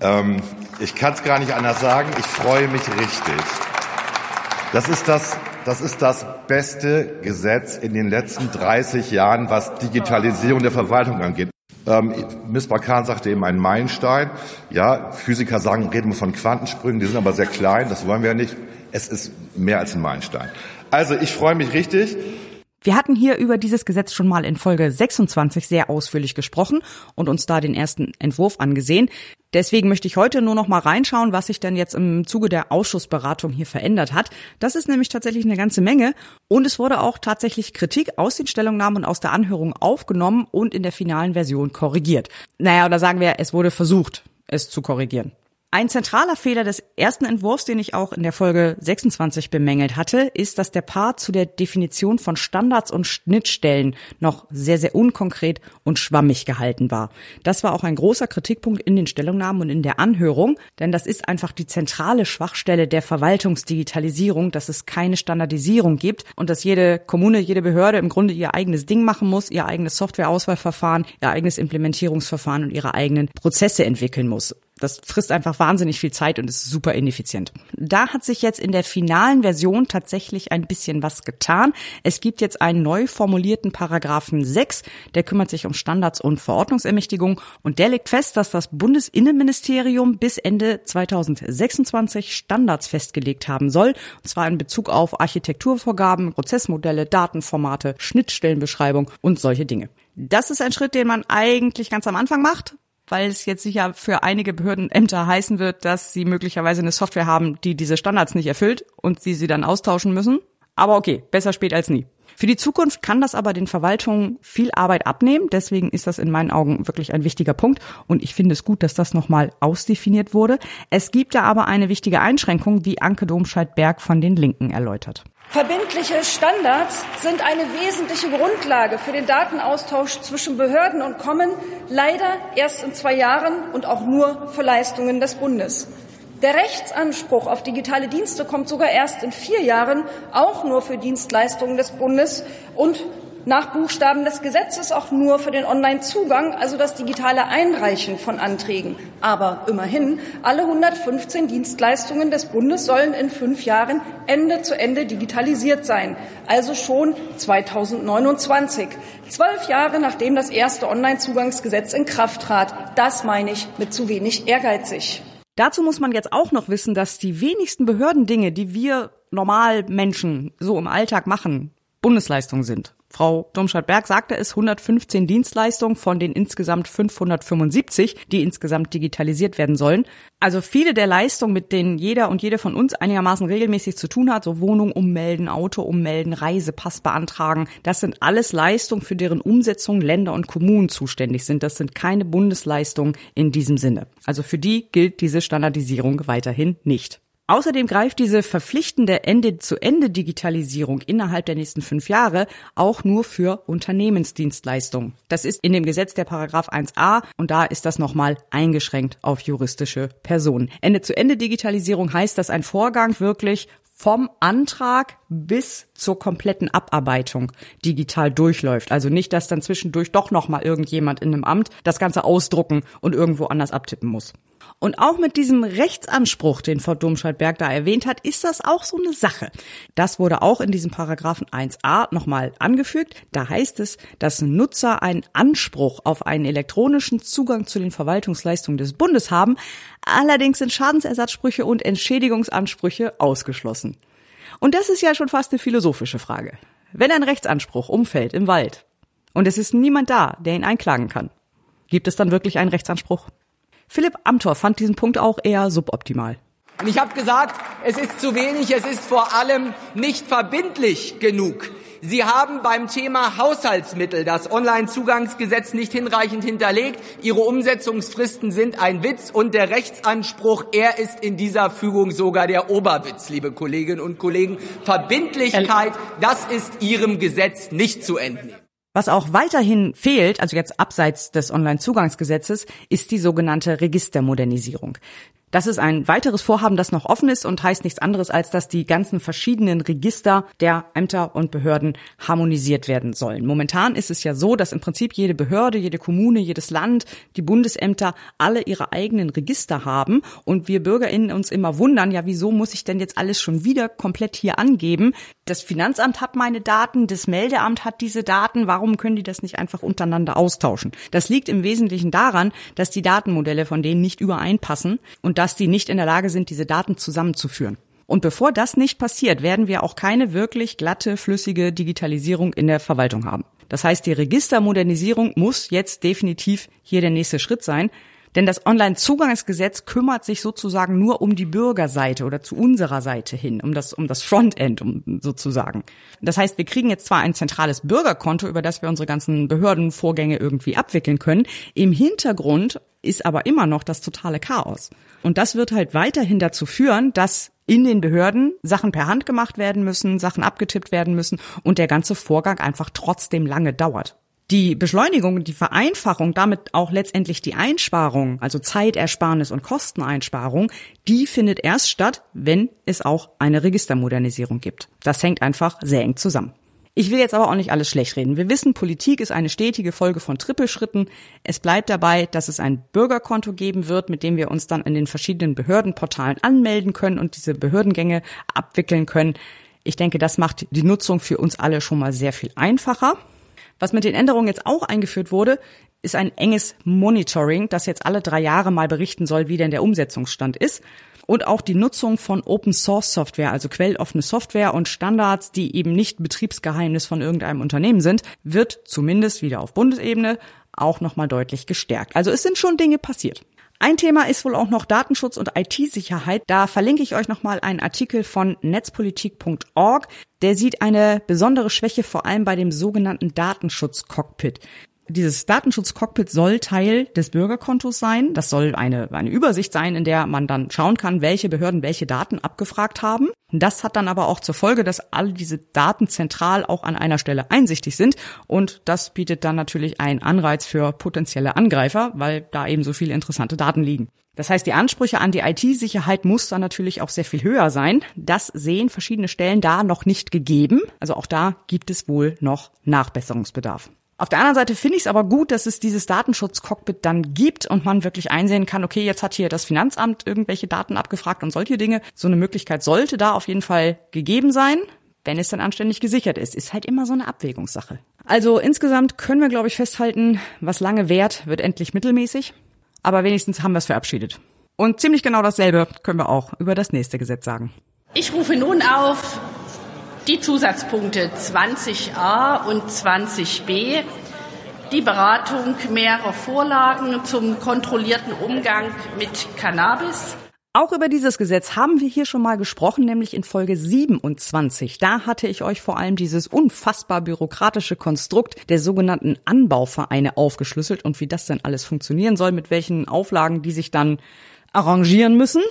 Ähm, ich kann es gar nicht anders sagen, ich freue mich richtig. Das ist das, das ist das beste Gesetz in den letzten 30 Jahren, was Digitalisierung der Verwaltung angeht. Ähm, Miss Bakan sagte eben ein Meilenstein. Ja, Physiker sagen, reden wir von Quantensprüngen, die sind aber sehr klein, das wollen wir ja nicht. Es ist mehr als ein Meilenstein. Also ich freue mich richtig. Wir hatten hier über dieses Gesetz schon mal in Folge 26 sehr ausführlich gesprochen und uns da den ersten Entwurf angesehen. Deswegen möchte ich heute nur noch mal reinschauen, was sich denn jetzt im Zuge der Ausschussberatung hier verändert hat. Das ist nämlich tatsächlich eine ganze Menge und es wurde auch tatsächlich Kritik aus den Stellungnahmen und aus der Anhörung aufgenommen und in der finalen Version korrigiert. Naja, oder sagen wir, es wurde versucht, es zu korrigieren. Ein zentraler Fehler des ersten Entwurfs, den ich auch in der Folge 26 bemängelt hatte, ist, dass der Part zu der Definition von Standards und Schnittstellen noch sehr, sehr unkonkret und schwammig gehalten war. Das war auch ein großer Kritikpunkt in den Stellungnahmen und in der Anhörung, denn das ist einfach die zentrale Schwachstelle der Verwaltungsdigitalisierung, dass es keine Standardisierung gibt und dass jede Kommune, jede Behörde im Grunde ihr eigenes Ding machen muss, ihr eigenes Softwareauswahlverfahren, ihr eigenes Implementierungsverfahren und ihre eigenen Prozesse entwickeln muss. Das frisst einfach wahnsinnig viel Zeit und ist super ineffizient. Da hat sich jetzt in der finalen Version tatsächlich ein bisschen was getan. Es gibt jetzt einen neu formulierten Paragraphen 6, der kümmert sich um Standards und Verordnungsermächtigung und der legt fest, dass das Bundesinnenministerium bis Ende 2026 Standards festgelegt haben soll, und zwar in Bezug auf Architekturvorgaben, Prozessmodelle, Datenformate, Schnittstellenbeschreibung und solche Dinge. Das ist ein Schritt, den man eigentlich ganz am Anfang macht weil es jetzt sicher für einige Behördenämter heißen wird, dass sie möglicherweise eine Software haben, die diese Standards nicht erfüllt und sie sie dann austauschen müssen. Aber okay, besser spät als nie. Für die Zukunft kann das aber den Verwaltungen viel Arbeit abnehmen. Deswegen ist das in meinen Augen wirklich ein wichtiger Punkt. Und ich finde es gut, dass das nochmal ausdefiniert wurde. Es gibt da aber eine wichtige Einschränkung, wie Anke Domscheit-Berg von den Linken erläutert. Verbindliche Standards sind eine wesentliche Grundlage für den Datenaustausch zwischen Behörden und kommen leider erst in zwei Jahren und auch nur für Leistungen des Bundes. Der Rechtsanspruch auf digitale Dienste kommt sogar erst in vier Jahren, auch nur für Dienstleistungen des Bundes und nach Buchstaben des Gesetzes auch nur für den Online-Zugang, also das digitale Einreichen von Anträgen. Aber immerhin, alle 115 Dienstleistungen des Bundes sollen in fünf Jahren Ende zu Ende digitalisiert sein, also schon 2029. Zwölf Jahre nachdem das erste Online-Zugangsgesetz in Kraft trat. Das meine ich mit zu wenig ehrgeizig. Dazu muss man jetzt auch noch wissen, dass die wenigsten Behördendinge, die wir normal Menschen so im Alltag machen, Bundesleistungen sind. Frau Domscheit-Berg sagte es, 115 Dienstleistungen von den insgesamt 575, die insgesamt digitalisiert werden sollen. Also viele der Leistungen, mit denen jeder und jede von uns einigermaßen regelmäßig zu tun hat, so Wohnung ummelden, Auto ummelden, Reisepass beantragen, das sind alles Leistungen, für deren Umsetzung Länder und Kommunen zuständig sind. Das sind keine Bundesleistungen in diesem Sinne. Also für die gilt diese Standardisierung weiterhin nicht. Außerdem greift diese verpflichtende Ende-zu-Ende-Digitalisierung innerhalb der nächsten fünf Jahre auch nur für Unternehmensdienstleistungen. Das ist in dem Gesetz der Paragraph 1a und da ist das nochmal eingeschränkt auf juristische Personen. Ende-zu-Ende-Digitalisierung heißt, dass ein Vorgang wirklich vom Antrag bis zur kompletten Abarbeitung digital durchläuft. Also nicht, dass dann zwischendurch doch noch mal irgendjemand in einem Amt das Ganze ausdrucken und irgendwo anders abtippen muss. Und auch mit diesem Rechtsanspruch, den Frau Domscheit-Berg da erwähnt hat, ist das auch so eine Sache. Das wurde auch in diesem Paragraphen 1a nochmal angefügt. Da heißt es, dass Nutzer einen Anspruch auf einen elektronischen Zugang zu den Verwaltungsleistungen des Bundes haben. Allerdings sind Schadensersatzsprüche und Entschädigungsansprüche ausgeschlossen. Und das ist ja schon fast eine philosophische Frage. Wenn ein Rechtsanspruch umfällt im Wald und es ist niemand da, der ihn einklagen kann, gibt es dann wirklich einen Rechtsanspruch? Philipp Amthor fand diesen Punkt auch eher suboptimal. Und ich habe gesagt, es ist zu wenig, es ist vor allem nicht verbindlich genug. Sie haben beim Thema Haushaltsmittel das Onlinezugangsgesetz nicht hinreichend hinterlegt. Ihre Umsetzungsfristen sind ein Witz und der Rechtsanspruch, er ist in dieser Fügung sogar der Oberwitz, liebe Kolleginnen und Kollegen. Verbindlichkeit, das ist Ihrem Gesetz nicht zu entnehmen. Was auch weiterhin fehlt, also jetzt abseits des Onlinezugangsgesetzes, ist die sogenannte Registermodernisierung. Das ist ein weiteres Vorhaben, das noch offen ist und heißt nichts anderes, als dass die ganzen verschiedenen Register der Ämter und Behörden harmonisiert werden sollen. Momentan ist es ja so, dass im Prinzip jede Behörde, jede Kommune, jedes Land, die Bundesämter alle ihre eigenen Register haben und wir BürgerInnen uns immer wundern, ja, wieso muss ich denn jetzt alles schon wieder komplett hier angeben? Das Finanzamt hat meine Daten, das Meldeamt hat diese Daten, warum können die das nicht einfach untereinander austauschen? Das liegt im Wesentlichen daran, dass die Datenmodelle von denen nicht übereinpassen und dass die nicht in der Lage sind, diese Daten zusammenzuführen. Und bevor das nicht passiert, werden wir auch keine wirklich glatte, flüssige Digitalisierung in der Verwaltung haben. Das heißt, die Registermodernisierung muss jetzt definitiv hier der nächste Schritt sein. Denn das Onlinezugangsgesetz kümmert sich sozusagen nur um die Bürgerseite oder zu unserer Seite hin, um das, um das Frontend um, sozusagen. Das heißt, wir kriegen jetzt zwar ein zentrales Bürgerkonto, über das wir unsere ganzen Behördenvorgänge irgendwie abwickeln können. Im Hintergrund ist aber immer noch das totale Chaos. Und das wird halt weiterhin dazu führen, dass in den Behörden Sachen per Hand gemacht werden müssen, Sachen abgetippt werden müssen und der ganze Vorgang einfach trotzdem lange dauert. Die Beschleunigung, die Vereinfachung, damit auch letztendlich die Einsparung, also Zeitersparnis und Kosteneinsparung, die findet erst statt, wenn es auch eine Registermodernisierung gibt. Das hängt einfach sehr eng zusammen. Ich will jetzt aber auch nicht alles schlecht reden. Wir wissen, Politik ist eine stetige Folge von Trippelschritten. Es bleibt dabei, dass es ein Bürgerkonto geben wird, mit dem wir uns dann in den verschiedenen Behördenportalen anmelden können und diese Behördengänge abwickeln können. Ich denke, das macht die Nutzung für uns alle schon mal sehr viel einfacher. Was mit den Änderungen jetzt auch eingeführt wurde, ist ein enges Monitoring, das jetzt alle drei Jahre mal berichten soll, wie denn der Umsetzungsstand ist und auch die Nutzung von Open Source Software, also quelloffene Software und Standards, die eben nicht Betriebsgeheimnis von irgendeinem Unternehmen sind, wird zumindest wieder auf Bundesebene auch nochmal deutlich gestärkt. Also es sind schon Dinge passiert. Ein Thema ist wohl auch noch Datenschutz und IT-Sicherheit. Da verlinke ich euch nochmal einen Artikel von netzpolitik.org. Der sieht eine besondere Schwäche vor allem bei dem sogenannten Datenschutzcockpit. Dieses Datenschutzcockpit soll Teil des Bürgerkontos sein. Das soll eine, eine Übersicht sein, in der man dann schauen kann, welche Behörden welche Daten abgefragt haben. Das hat dann aber auch zur Folge, dass all diese Daten zentral auch an einer Stelle einsichtig sind. Und das bietet dann natürlich einen Anreiz für potenzielle Angreifer, weil da eben so viele interessante Daten liegen. Das heißt, die Ansprüche an die IT-Sicherheit muss dann natürlich auch sehr viel höher sein. Das sehen verschiedene Stellen da noch nicht gegeben. Also auch da gibt es wohl noch Nachbesserungsbedarf. Auf der anderen Seite finde ich es aber gut, dass es dieses Datenschutzcockpit dann gibt und man wirklich einsehen kann, okay, jetzt hat hier das Finanzamt irgendwelche Daten abgefragt und solche Dinge. So eine Möglichkeit sollte da auf jeden Fall gegeben sein, wenn es dann anständig gesichert ist. Ist halt immer so eine Abwägungssache. Also insgesamt können wir, glaube ich, festhalten, was lange währt, wird endlich mittelmäßig. Aber wenigstens haben wir es verabschiedet. Und ziemlich genau dasselbe können wir auch über das nächste Gesetz sagen. Ich rufe nun auf die Zusatzpunkte 20a und 20b, die Beratung mehrerer Vorlagen zum kontrollierten Umgang mit Cannabis. Auch über dieses Gesetz haben wir hier schon mal gesprochen, nämlich in Folge 27. Da hatte ich euch vor allem dieses unfassbar bürokratische Konstrukt der sogenannten Anbauvereine aufgeschlüsselt und wie das denn alles funktionieren soll, mit welchen Auflagen die sich dann arrangieren müssen.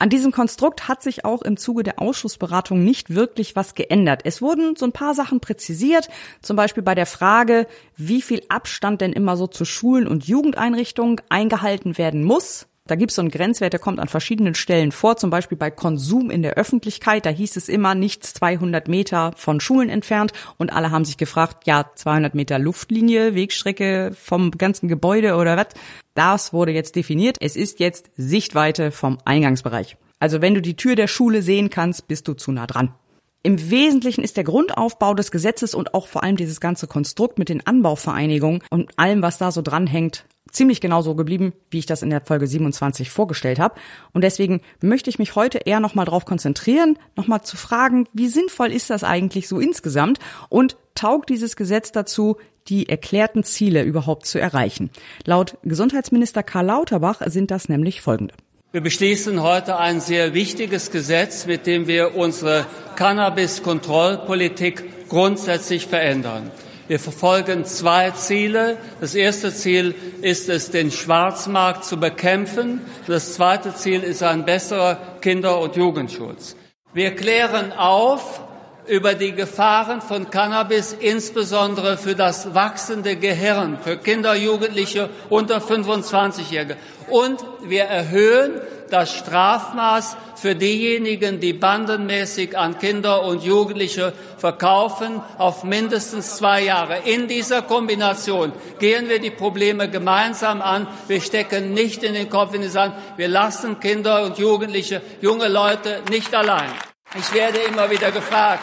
An diesem Konstrukt hat sich auch im Zuge der Ausschussberatung nicht wirklich was geändert. Es wurden so ein paar Sachen präzisiert, zum Beispiel bei der Frage, wie viel Abstand denn immer so zu Schulen und Jugendeinrichtungen eingehalten werden muss. Da gibt es so einen Grenzwert, der kommt an verschiedenen Stellen vor, zum Beispiel bei Konsum in der Öffentlichkeit. Da hieß es immer nicht 200 Meter von Schulen entfernt und alle haben sich gefragt, ja, 200 Meter Luftlinie, Wegstrecke vom ganzen Gebäude oder was? Das wurde jetzt definiert. Es ist jetzt Sichtweite vom Eingangsbereich. Also wenn du die Tür der Schule sehen kannst, bist du zu nah dran. Im Wesentlichen ist der Grundaufbau des Gesetzes und auch vor allem dieses ganze Konstrukt mit den Anbauvereinigungen und allem, was da so dranhängt, ziemlich genau so geblieben, wie ich das in der Folge 27 vorgestellt habe. Und deswegen möchte ich mich heute eher nochmal darauf konzentrieren, nochmal zu fragen, wie sinnvoll ist das eigentlich so insgesamt und taugt dieses Gesetz dazu, die erklärten Ziele überhaupt zu erreichen. Laut Gesundheitsminister Karl Lauterbach sind das nämlich folgende. Wir beschließen heute ein sehr wichtiges Gesetz, mit dem wir unsere Cannabis-Kontrollpolitik grundsätzlich verändern. Wir verfolgen zwei Ziele. Das erste Ziel ist es, den Schwarzmarkt zu bekämpfen. Das zweite Ziel ist ein besserer Kinder- und Jugendschutz. Wir klären auf über die Gefahren von Cannabis, insbesondere für das wachsende Gehirn, für Kinder, Jugendliche unter 25-Jährige. Und wir erhöhen das Strafmaß für diejenigen, die bandenmäßig an Kinder und Jugendliche verkaufen, auf mindestens zwei Jahre. In dieser Kombination gehen wir die Probleme gemeinsam an. Wir stecken nicht in den Kopf in den Sand. Wir lassen Kinder und Jugendliche, junge Leute nicht allein. Ich werde immer wieder gefragt,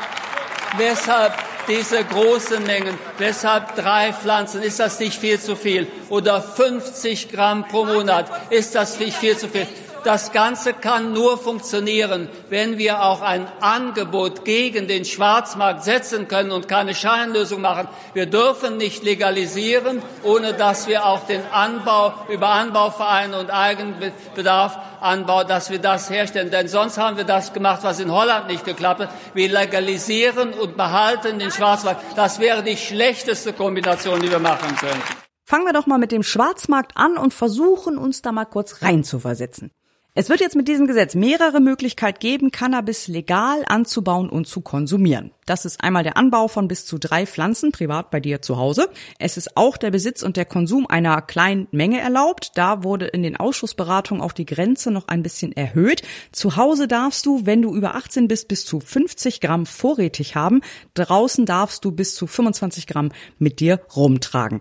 weshalb diese großen Mengen, weshalb drei Pflanzen, ist das nicht viel zu viel? Oder 50 Gramm pro Monat, ist das nicht viel zu viel? Das Ganze kann nur funktionieren, wenn wir auch ein Angebot gegen den Schwarzmarkt setzen können und keine Scheinlösung machen. Wir dürfen nicht legalisieren, ohne dass wir auch den Anbau über Anbauvereine und Eigenbedarf Anbau, dass wir das herstellen. Denn sonst haben wir das gemacht, was in Holland nicht geklappt hat. Wir legalisieren und behalten den Schwarzmarkt. Das wäre die schlechteste Kombination, die wir machen können. Fangen wir doch mal mit dem Schwarzmarkt an und versuchen uns da mal kurz reinzuversetzen. Es wird jetzt mit diesem Gesetz mehrere Möglichkeiten geben, Cannabis legal anzubauen und zu konsumieren. Das ist einmal der Anbau von bis zu drei Pflanzen privat bei dir zu Hause. Es ist auch der Besitz und der Konsum einer kleinen Menge erlaubt. Da wurde in den Ausschussberatungen auch die Grenze noch ein bisschen erhöht. Zu Hause darfst du, wenn du über 18 bist, bis zu 50 Gramm vorrätig haben. Draußen darfst du bis zu 25 Gramm mit dir rumtragen.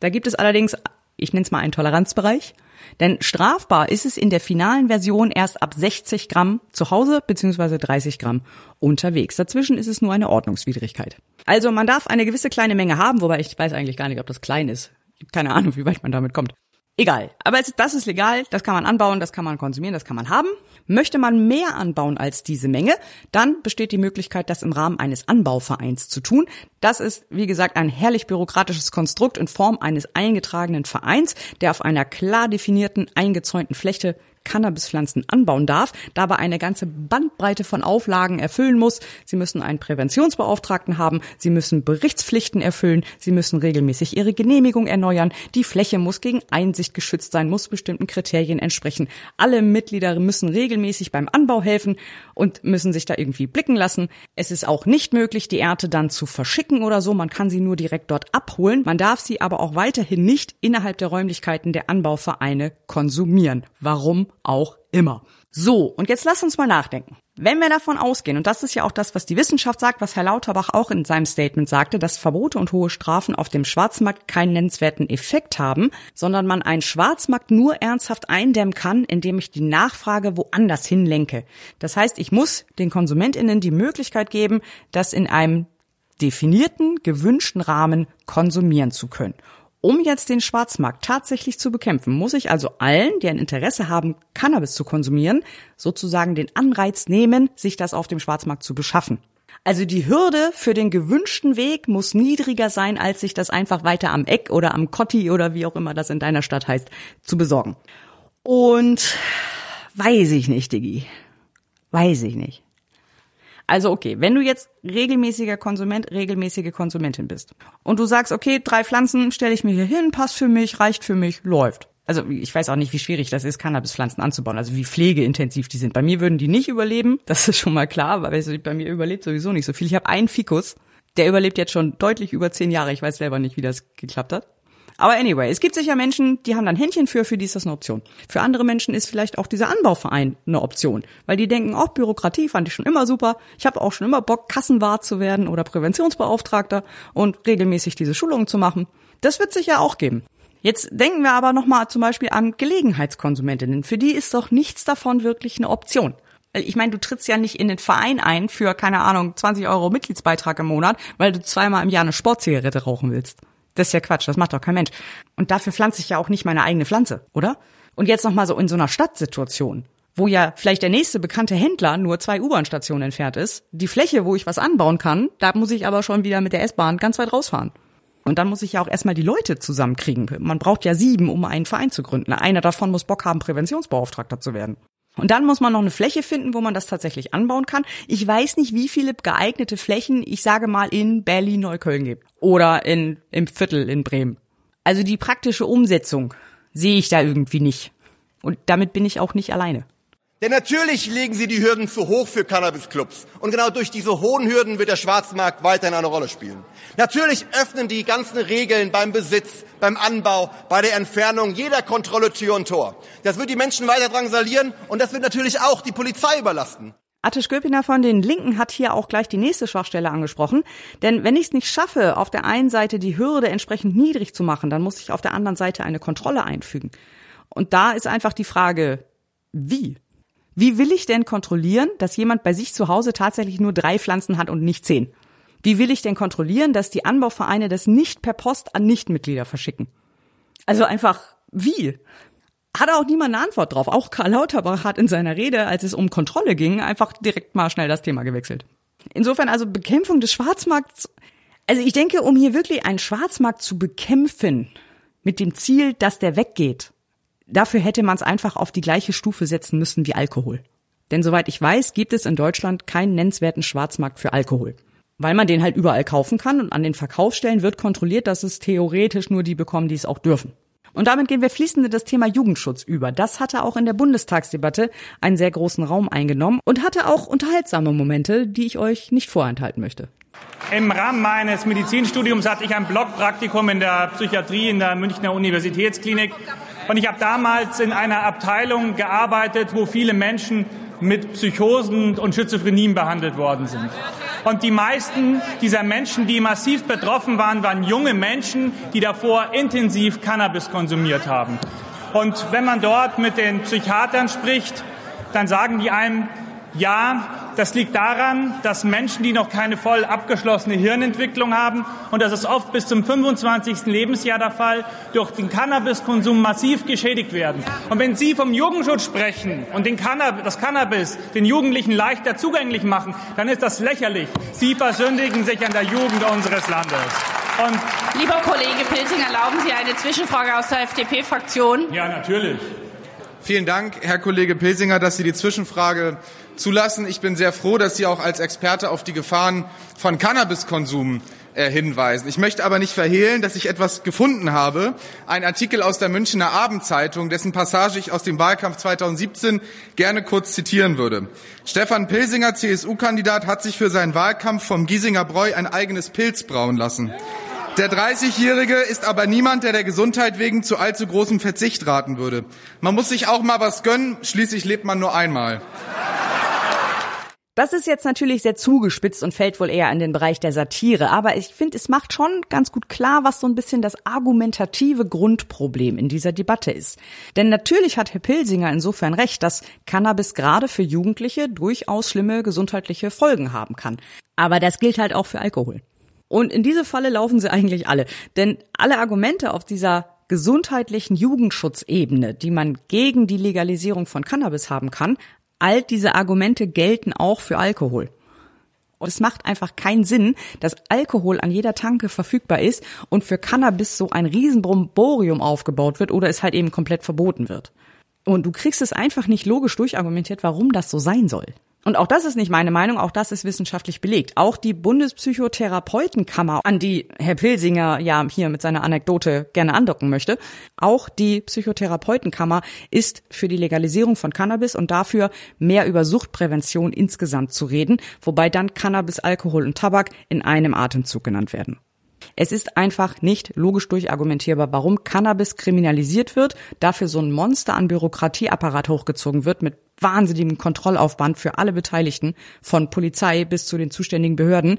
Da gibt es allerdings, ich nenne es mal einen Toleranzbereich. Denn strafbar ist es in der finalen Version erst ab 60 Gramm zu Hause bzw. 30 Gramm unterwegs. Dazwischen ist es nur eine Ordnungswidrigkeit. Also man darf eine gewisse kleine Menge haben, wobei ich weiß eigentlich gar nicht, ob das klein ist. Keine Ahnung, wie weit man damit kommt. Egal. Aber es, das ist legal, das kann man anbauen, das kann man konsumieren, das kann man haben. Möchte man mehr anbauen als diese Menge, dann besteht die Möglichkeit, das im Rahmen eines Anbauvereins zu tun. Das ist, wie gesagt, ein herrlich bürokratisches Konstrukt in Form eines eingetragenen Vereins, der auf einer klar definierten, eingezäunten Fläche Cannabispflanzen anbauen darf, dabei eine ganze Bandbreite von Auflagen erfüllen muss. Sie müssen einen Präventionsbeauftragten haben, sie müssen Berichtspflichten erfüllen, sie müssen regelmäßig ihre Genehmigung erneuern, die Fläche muss gegen Einsicht geschützt sein, muss bestimmten Kriterien entsprechen. Alle Mitglieder müssen regelmäßig beim Anbau helfen und müssen sich da irgendwie blicken lassen. Es ist auch nicht möglich, die Ernte dann zu verschicken oder so, man kann sie nur direkt dort abholen. Man darf sie aber auch weiterhin nicht innerhalb der Räumlichkeiten der Anbauvereine konsumieren. Warum auch immer. So, und jetzt lass uns mal nachdenken. Wenn wir davon ausgehen, und das ist ja auch das, was die Wissenschaft sagt, was Herr Lauterbach auch in seinem Statement sagte, dass Verbote und hohe Strafen auf dem Schwarzmarkt keinen nennenswerten Effekt haben, sondern man einen Schwarzmarkt nur ernsthaft eindämmen kann, indem ich die Nachfrage woanders hinlenke. Das heißt, ich muss den KonsumentInnen die Möglichkeit geben, das in einem definierten, gewünschten Rahmen konsumieren zu können. Um jetzt den Schwarzmarkt tatsächlich zu bekämpfen, muss ich also allen, die ein Interesse haben, Cannabis zu konsumieren, sozusagen den Anreiz nehmen, sich das auf dem Schwarzmarkt zu beschaffen. Also die Hürde für den gewünschten Weg muss niedriger sein, als sich das einfach weiter am Eck oder am Kotti oder wie auch immer das in deiner Stadt heißt, zu besorgen. Und weiß ich nicht, Diggi. Weiß ich nicht. Also okay, wenn du jetzt regelmäßiger Konsument, regelmäßige Konsumentin bist und du sagst, okay, drei Pflanzen stelle ich mir hier hin, passt für mich, reicht für mich, läuft. Also ich weiß auch nicht, wie schwierig das ist, Cannabispflanzen anzubauen, also wie pflegeintensiv die sind. Bei mir würden die nicht überleben, das ist schon mal klar, weil bei mir überlebt sowieso nicht so viel. Ich habe einen Fikus, der überlebt jetzt schon deutlich über zehn Jahre. Ich weiß selber nicht, wie das geklappt hat. Aber anyway, es gibt sicher Menschen, die haben dann Händchen für, für die ist das eine Option. Für andere Menschen ist vielleicht auch dieser Anbauverein eine Option, weil die denken, auch oh, Bürokratie fand ich schon immer super. Ich habe auch schon immer Bock, Kassenwart zu werden oder Präventionsbeauftragter und regelmäßig diese Schulungen zu machen. Das wird sicher auch geben. Jetzt denken wir aber nochmal zum Beispiel an Gelegenheitskonsumentinnen. Für die ist doch nichts davon wirklich eine Option. Ich meine, du trittst ja nicht in den Verein ein für, keine Ahnung, 20 Euro Mitgliedsbeitrag im Monat, weil du zweimal im Jahr eine Sportzigarette rauchen willst. Das ist ja Quatsch, das macht doch kein Mensch. Und dafür pflanze ich ja auch nicht meine eigene Pflanze, oder? Und jetzt noch mal so in so einer Stadtsituation, wo ja vielleicht der nächste bekannte Händler nur zwei U-Bahn-Stationen entfernt ist. Die Fläche, wo ich was anbauen kann, da muss ich aber schon wieder mit der S-Bahn ganz weit rausfahren. Und dann muss ich ja auch erstmal die Leute zusammenkriegen. Man braucht ja sieben, um einen Verein zu gründen. Einer davon muss Bock haben, Präventionsbeauftragter zu werden. Und dann muss man noch eine Fläche finden, wo man das tatsächlich anbauen kann. Ich weiß nicht, wie viele geeignete Flächen, ich sage mal, in Berlin-Neukölln gibt. Oder in, im Viertel in Bremen. Also die praktische Umsetzung sehe ich da irgendwie nicht. Und damit bin ich auch nicht alleine. Denn natürlich legen sie die Hürden zu hoch für Cannabisclubs. Und genau durch diese hohen Hürden wird der Schwarzmarkt weiterhin eine Rolle spielen. Natürlich öffnen die ganzen Regeln beim Besitz, beim Anbau, bei der Entfernung jeder Kontrolle Tür und Tor. Das wird die Menschen weiter drangsalieren und das wird natürlich auch die Polizei überlasten. Atte Sköpiner von den Linken hat hier auch gleich die nächste Schwachstelle angesprochen. Denn wenn ich es nicht schaffe, auf der einen Seite die Hürde entsprechend niedrig zu machen, dann muss ich auf der anderen Seite eine Kontrolle einfügen. Und da ist einfach die Frage, wie? Wie will ich denn kontrollieren, dass jemand bei sich zu Hause tatsächlich nur drei Pflanzen hat und nicht zehn? Wie will ich denn kontrollieren, dass die Anbauvereine das nicht per Post an Nichtmitglieder verschicken? Also einfach, wie? Hat auch niemand eine Antwort drauf. Auch Karl Lauterbach hat in seiner Rede, als es um Kontrolle ging, einfach direkt mal schnell das Thema gewechselt. Insofern also Bekämpfung des Schwarzmarkts. Also ich denke, um hier wirklich einen Schwarzmarkt zu bekämpfen, mit dem Ziel, dass der weggeht, dafür hätte man es einfach auf die gleiche Stufe setzen müssen wie Alkohol. Denn soweit ich weiß, gibt es in Deutschland keinen nennenswerten Schwarzmarkt für Alkohol. Weil man den halt überall kaufen kann und an den Verkaufsstellen wird kontrolliert, dass es theoretisch nur die bekommen, die es auch dürfen. Und damit gehen wir fließend in das Thema Jugendschutz über. Das hatte auch in der Bundestagsdebatte einen sehr großen Raum eingenommen und hatte auch unterhaltsame Momente, die ich euch nicht vorenthalten möchte. Im Rahmen meines Medizinstudiums hatte ich ein Blockpraktikum in der Psychiatrie in der Münchner Universitätsklinik. Und ich habe damals in einer Abteilung gearbeitet, wo viele Menschen mit Psychosen und Schizophrenien behandelt worden sind. Und die meisten dieser Menschen, die massiv betroffen waren, waren junge Menschen, die davor intensiv Cannabis konsumiert haben. Und wenn man dort mit den Psychiatern spricht, dann sagen die einem, ja, das liegt daran, dass Menschen, die noch keine voll abgeschlossene Hirnentwicklung haben, und das ist oft bis zum 25. Lebensjahr der Fall, durch den Cannabiskonsum massiv geschädigt werden. Und wenn Sie vom Jugendschutz sprechen und den Cannabis, das Cannabis den Jugendlichen leichter zugänglich machen, dann ist das lächerlich. Sie versündigen sich an der Jugend unseres Landes. Und Lieber Kollege Pilsing, erlauben Sie eine Zwischenfrage aus der FDP-Fraktion? Ja, natürlich. Vielen Dank, Herr Kollege Pilsinger, dass Sie die Zwischenfrage zulassen. Ich bin sehr froh, dass Sie auch als Experte auf die Gefahren von Cannabiskonsum äh, hinweisen. Ich möchte aber nicht verhehlen, dass ich etwas gefunden habe. Ein Artikel aus der Münchner Abendzeitung, dessen Passage ich aus dem Wahlkampf 2017 gerne kurz zitieren würde. Stefan Pilsinger, CSU-Kandidat, hat sich für seinen Wahlkampf vom Giesinger Bräu ein eigenes Pilz brauen lassen. Der 30-Jährige ist aber niemand, der der Gesundheit wegen zu allzu großem Verzicht raten würde. Man muss sich auch mal was gönnen, schließlich lebt man nur einmal. Das ist jetzt natürlich sehr zugespitzt und fällt wohl eher in den Bereich der Satire. Aber ich finde, es macht schon ganz gut klar, was so ein bisschen das argumentative Grundproblem in dieser Debatte ist. Denn natürlich hat Herr Pilsinger insofern recht, dass Cannabis gerade für Jugendliche durchaus schlimme gesundheitliche Folgen haben kann. Aber das gilt halt auch für Alkohol. Und in diese Falle laufen sie eigentlich alle. Denn alle Argumente auf dieser gesundheitlichen Jugendschutzebene, die man gegen die Legalisierung von Cannabis haben kann, all diese Argumente gelten auch für Alkohol. Und es macht einfach keinen Sinn, dass Alkohol an jeder Tanke verfügbar ist und für Cannabis so ein Riesenbromborium aufgebaut wird oder es halt eben komplett verboten wird. Und du kriegst es einfach nicht logisch durchargumentiert, warum das so sein soll. Und auch das ist nicht meine Meinung, auch das ist wissenschaftlich belegt. Auch die Bundespsychotherapeutenkammer, an die Herr Pilsinger ja hier mit seiner Anekdote gerne andocken möchte, auch die Psychotherapeutenkammer ist für die Legalisierung von Cannabis und dafür mehr über Suchtprävention insgesamt zu reden, wobei dann Cannabis, Alkohol und Tabak in einem Atemzug genannt werden. Es ist einfach nicht logisch durchargumentierbar, warum Cannabis kriminalisiert wird, dafür so ein Monster an Bürokratieapparat hochgezogen wird mit wahnsinnigem Kontrollaufwand für alle Beteiligten, von Polizei bis zu den zuständigen Behörden,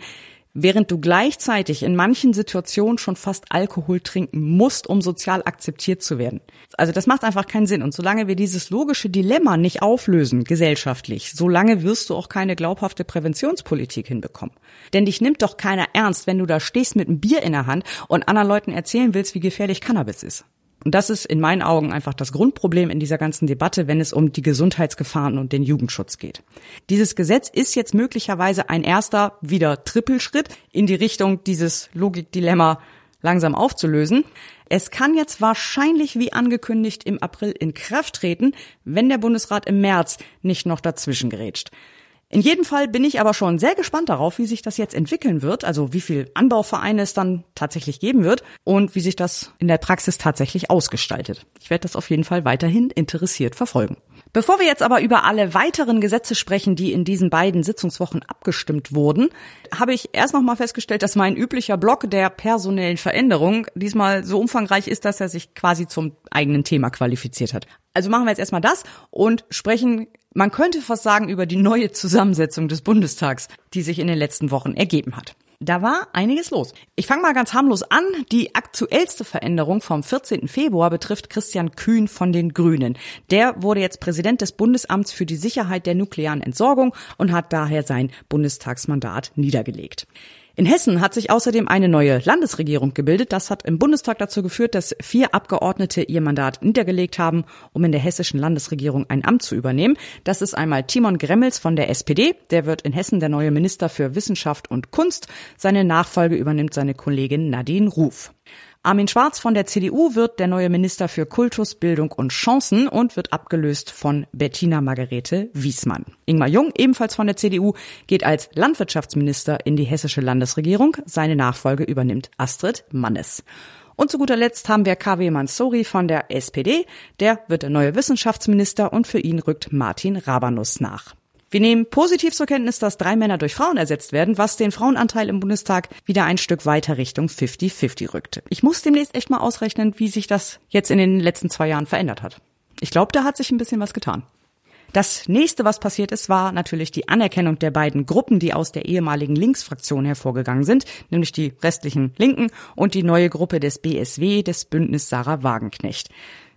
während du gleichzeitig in manchen Situationen schon fast Alkohol trinken musst, um sozial akzeptiert zu werden. Also das macht einfach keinen Sinn. Und solange wir dieses logische Dilemma nicht auflösen, gesellschaftlich, solange wirst du auch keine glaubhafte Präventionspolitik hinbekommen. Denn dich nimmt doch keiner ernst, wenn du da stehst mit einem Bier in der Hand und anderen Leuten erzählen willst, wie gefährlich Cannabis ist. Und das ist in meinen Augen einfach das Grundproblem in dieser ganzen Debatte, wenn es um die Gesundheitsgefahren und den Jugendschutz geht. Dieses Gesetz ist jetzt möglicherweise ein erster wieder Trippelschritt in die Richtung dieses Logikdilemma langsam aufzulösen. Es kann jetzt wahrscheinlich wie angekündigt im April in Kraft treten, wenn der Bundesrat im März nicht noch dazwischen gerätscht. In jedem Fall bin ich aber schon sehr gespannt darauf, wie sich das jetzt entwickeln wird, also wie viel Anbauvereine es dann tatsächlich geben wird und wie sich das in der Praxis tatsächlich ausgestaltet. Ich werde das auf jeden Fall weiterhin interessiert verfolgen. Bevor wir jetzt aber über alle weiteren Gesetze sprechen, die in diesen beiden Sitzungswochen abgestimmt wurden, habe ich erst noch mal festgestellt, dass mein üblicher Block der personellen Veränderung diesmal so umfangreich ist, dass er sich quasi zum eigenen Thema qualifiziert hat. Also machen wir jetzt erstmal das und sprechen, man könnte fast sagen, über die neue Zusammensetzung des Bundestags, die sich in den letzten Wochen ergeben hat. Da war einiges los. Ich fange mal ganz harmlos an. Die aktuellste Veränderung vom 14. Februar betrifft Christian Kühn von den Grünen. Der wurde jetzt Präsident des Bundesamts für die Sicherheit der nuklearen Entsorgung und hat daher sein Bundestagsmandat niedergelegt. In Hessen hat sich außerdem eine neue Landesregierung gebildet. Das hat im Bundestag dazu geführt, dass vier Abgeordnete ihr Mandat niedergelegt haben, um in der hessischen Landesregierung ein Amt zu übernehmen. Das ist einmal Timon Gremmels von der SPD. Der wird in Hessen der neue Minister für Wissenschaft und Kunst. Seine Nachfolge übernimmt seine Kollegin Nadine Ruf. Armin Schwarz von der CDU wird der neue Minister für Kultus, Bildung und Chancen und wird abgelöst von Bettina Margarete Wiesmann. Ingmar Jung, ebenfalls von der CDU, geht als Landwirtschaftsminister in die hessische Landesregierung. Seine Nachfolge übernimmt Astrid Mannes. Und zu guter Letzt haben wir KW Mansouri von der SPD. Der wird der neue Wissenschaftsminister und für ihn rückt Martin Rabanus nach. Wir nehmen positiv zur Kenntnis, dass drei Männer durch Frauen ersetzt werden, was den Frauenanteil im Bundestag wieder ein Stück weiter Richtung 50-50 rückte. Ich muss demnächst echt mal ausrechnen, wie sich das jetzt in den letzten zwei Jahren verändert hat. Ich glaube, da hat sich ein bisschen was getan. Das nächste, was passiert ist, war natürlich die Anerkennung der beiden Gruppen, die aus der ehemaligen Linksfraktion hervorgegangen sind, nämlich die restlichen Linken und die neue Gruppe des BSW, des Bündnis Sarah Wagenknecht.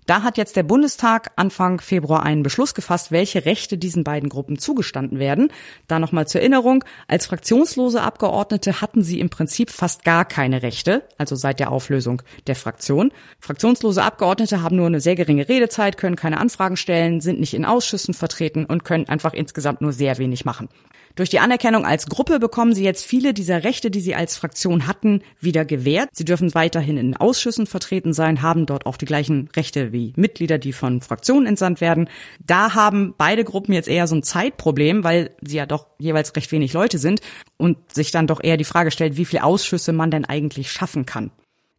Da hat jetzt der Bundestag Anfang Februar einen Beschluss gefasst, welche Rechte diesen beiden Gruppen zugestanden werden. Da nochmal zur Erinnerung, als fraktionslose Abgeordnete hatten sie im Prinzip fast gar keine Rechte, also seit der Auflösung der Fraktion. Fraktionslose Abgeordnete haben nur eine sehr geringe Redezeit, können keine Anfragen stellen, sind nicht in Ausschüssen vertreten und können einfach insgesamt nur sehr wenig machen. Durch die Anerkennung als Gruppe bekommen sie jetzt viele dieser Rechte, die sie als Fraktion hatten, wieder gewährt. Sie dürfen weiterhin in Ausschüssen vertreten sein, haben dort auch die gleichen Rechte wie Mitglieder, die von Fraktionen entsandt werden. Da haben beide Gruppen jetzt eher so ein Zeitproblem, weil sie ja doch jeweils recht wenig Leute sind und sich dann doch eher die Frage stellt, wie viele Ausschüsse man denn eigentlich schaffen kann.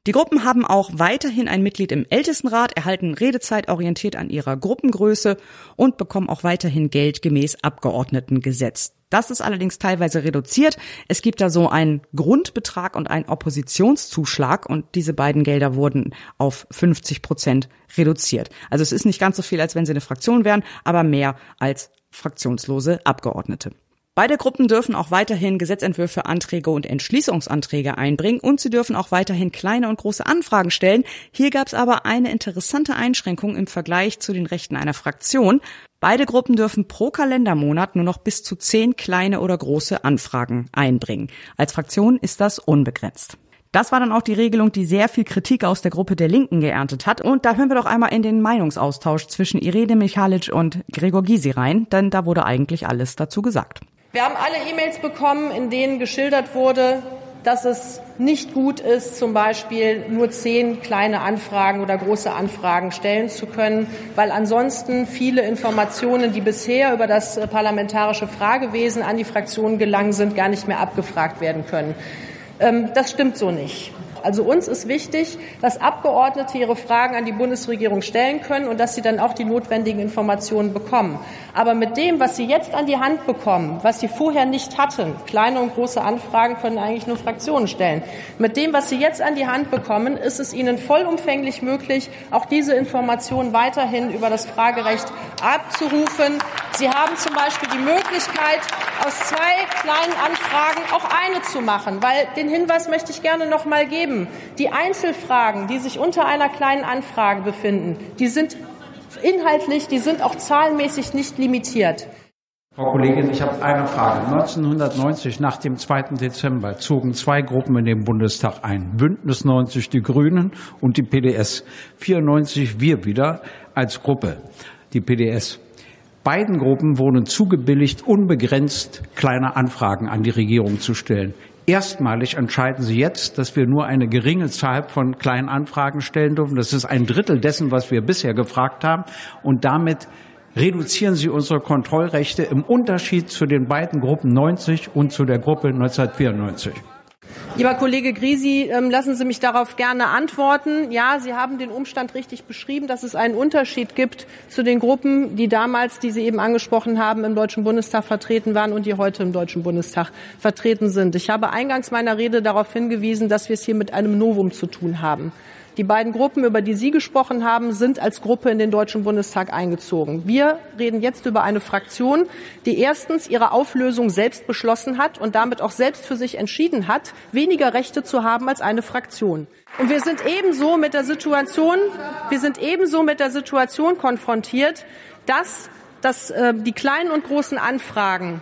Die Gruppen haben auch weiterhin ein Mitglied im Ältestenrat, erhalten Redezeit orientiert an ihrer Gruppengröße und bekommen auch weiterhin Geld gemäß Abgeordnetengesetz. Das ist allerdings teilweise reduziert. Es gibt da so einen Grundbetrag und einen Oppositionszuschlag und diese beiden Gelder wurden auf 50 Prozent reduziert. Also es ist nicht ganz so viel, als wenn sie eine Fraktion wären, aber mehr als fraktionslose Abgeordnete. Beide Gruppen dürfen auch weiterhin Gesetzentwürfe, Anträge und Entschließungsanträge einbringen und sie dürfen auch weiterhin kleine und große Anfragen stellen. Hier gab es aber eine interessante Einschränkung im Vergleich zu den Rechten einer Fraktion. Beide Gruppen dürfen pro Kalendermonat nur noch bis zu zehn kleine oder große Anfragen einbringen. Als Fraktion ist das unbegrenzt. Das war dann auch die Regelung, die sehr viel Kritik aus der Gruppe der Linken geerntet hat. Und da hören wir doch einmal in den Meinungsaustausch zwischen Irene Michalic und Gregor Gysi rein, denn da wurde eigentlich alles dazu gesagt. Wir haben alle E-Mails bekommen, in denen geschildert wurde, dass es nicht gut ist, zum Beispiel nur zehn kleine Anfragen oder große Anfragen stellen zu können, weil ansonsten viele Informationen, die bisher über das parlamentarische Fragewesen an die Fraktionen gelangen sind, gar nicht mehr abgefragt werden können. Ähm, das stimmt so nicht. Also uns ist wichtig, dass Abgeordnete ihre Fragen an die Bundesregierung stellen können und dass sie dann auch die notwendigen Informationen bekommen. Aber mit dem, was sie jetzt an die Hand bekommen, was sie vorher nicht hatten, kleine und große Anfragen können eigentlich nur Fraktionen stellen. Mit dem, was sie jetzt an die Hand bekommen, ist es ihnen vollumfänglich möglich, auch diese Informationen weiterhin über das Fragerecht abzurufen. Sie haben zum Beispiel die Möglichkeit, aus zwei kleinen Anfragen auch eine zu machen, weil den Hinweis möchte ich gerne noch mal geben. Die Einzelfragen, die sich unter einer kleinen Anfrage befinden, die sind inhaltlich, die sind auch zahlenmäßig nicht limitiert. Frau Kollegin, ich habe eine Frage. 1990, nach dem 2. Dezember, zogen zwei Gruppen in den Bundestag ein. Bündnis 90 die Grünen und die PDS. 94 wir wieder als Gruppe, die PDS. Beiden Gruppen wurden zugebilligt, unbegrenzt kleine Anfragen an die Regierung zu stellen. Erstmalig entscheiden Sie jetzt, dass wir nur eine geringe Zahl von kleinen Anfragen stellen dürfen. Das ist ein Drittel dessen, was wir bisher gefragt haben. Und damit reduzieren Sie unsere Kontrollrechte im Unterschied zu den beiden Gruppen 90 und zu der Gruppe 1994. Lieber Kollege Grisi, ähm, lassen Sie mich darauf gerne antworten. Ja, Sie haben den Umstand richtig beschrieben, dass es einen Unterschied gibt zu den Gruppen, die damals, die Sie eben angesprochen haben, im Deutschen Bundestag vertreten waren und die heute im Deutschen Bundestag vertreten sind. Ich habe eingangs meiner Rede darauf hingewiesen, dass wir es hier mit einem Novum zu tun haben. Die beiden Gruppen, über die Sie gesprochen haben, sind als Gruppe in den Deutschen Bundestag eingezogen. Wir reden jetzt über eine Fraktion, die erstens ihre Auflösung selbst beschlossen hat und damit auch selbst für sich entschieden hat, weniger Rechte zu haben als eine Fraktion. Und wir sind ebenso mit der Situation, wir sind ebenso mit der Situation konfrontiert, dass, dass äh, die kleinen und großen Anfragen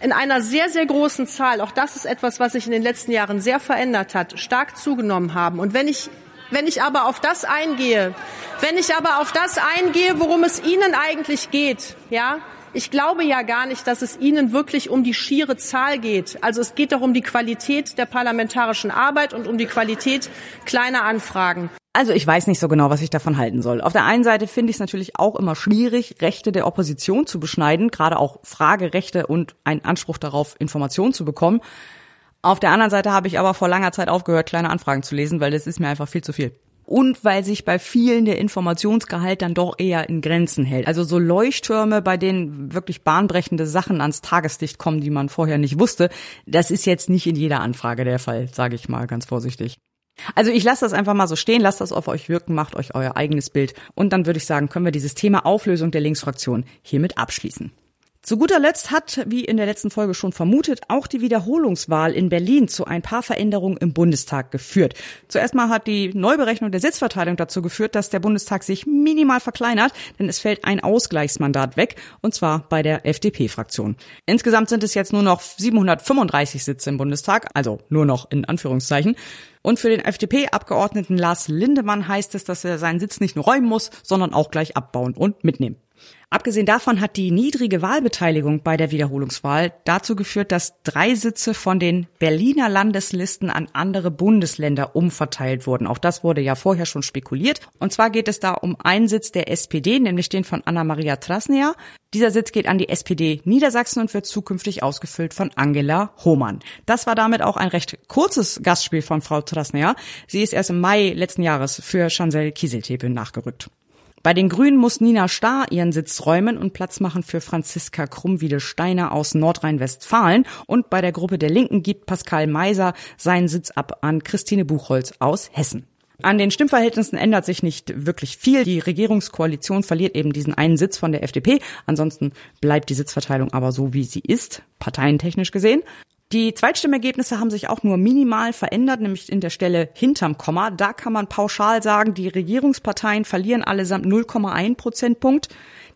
in einer sehr, sehr großen Zahl, auch das ist etwas, was sich in den letzten Jahren sehr verändert hat, stark zugenommen haben. Und wenn ich wenn ich aber auf das eingehe, wenn ich aber auf das eingehe, worum es Ihnen eigentlich geht, ja, ich glaube ja gar nicht, dass es Ihnen wirklich um die schiere Zahl geht. Also es geht doch um die Qualität der parlamentarischen Arbeit und um die Qualität kleiner Anfragen. Also ich weiß nicht so genau, was ich davon halten soll. Auf der einen Seite finde ich es natürlich auch immer schwierig, Rechte der Opposition zu beschneiden, gerade auch Fragerechte und einen Anspruch darauf, Informationen zu bekommen. Auf der anderen Seite habe ich aber vor langer Zeit aufgehört, kleine Anfragen zu lesen, weil das ist mir einfach viel zu viel. Und weil sich bei vielen der Informationsgehalt dann doch eher in Grenzen hält. Also so Leuchttürme, bei denen wirklich bahnbrechende Sachen ans Tageslicht kommen, die man vorher nicht wusste, das ist jetzt nicht in jeder Anfrage der Fall, sage ich mal ganz vorsichtig. Also ich lasse das einfach mal so stehen, lasst das auf euch wirken, macht euch euer eigenes Bild und dann würde ich sagen, können wir dieses Thema Auflösung der Linksfraktion hiermit abschließen. Zu guter Letzt hat, wie in der letzten Folge schon vermutet, auch die Wiederholungswahl in Berlin zu ein paar Veränderungen im Bundestag geführt. Zuerst mal hat die Neuberechnung der Sitzverteilung dazu geführt, dass der Bundestag sich minimal verkleinert, denn es fällt ein Ausgleichsmandat weg, und zwar bei der FDP-Fraktion. Insgesamt sind es jetzt nur noch 735 Sitze im Bundestag, also nur noch in Anführungszeichen. Und für den FDP-Abgeordneten Lars Lindemann heißt es, dass er seinen Sitz nicht nur räumen muss, sondern auch gleich abbauen und mitnehmen. Abgesehen davon hat die niedrige Wahlbeteiligung bei der Wiederholungswahl dazu geführt, dass drei Sitze von den Berliner Landeslisten an andere Bundesländer umverteilt wurden. Auch das wurde ja vorher schon spekuliert. Und zwar geht es da um einen Sitz der SPD, nämlich den von Anna-Maria Trasnea. Dieser Sitz geht an die SPD Niedersachsen und wird zukünftig ausgefüllt von Angela Hohmann. Das war damit auch ein recht kurzes Gastspiel von Frau Trasnea. Sie ist erst im Mai letzten Jahres für Chancel Kieseltepe nachgerückt. Bei den Grünen muss Nina Starr ihren Sitz räumen und Platz machen für Franziska Krummwiede-Steiner aus Nordrhein-Westfalen. Und bei der Gruppe der Linken gibt Pascal Meiser seinen Sitz ab an Christine Buchholz aus Hessen. An den Stimmverhältnissen ändert sich nicht wirklich viel. Die Regierungskoalition verliert eben diesen einen Sitz von der FDP. Ansonsten bleibt die Sitzverteilung aber so, wie sie ist, parteientechnisch gesehen. Die Zweitstimmergebnisse haben sich auch nur minimal verändert, nämlich in der Stelle hinterm Komma. Da kann man pauschal sagen, die Regierungsparteien verlieren allesamt 0,1 Prozentpunkt.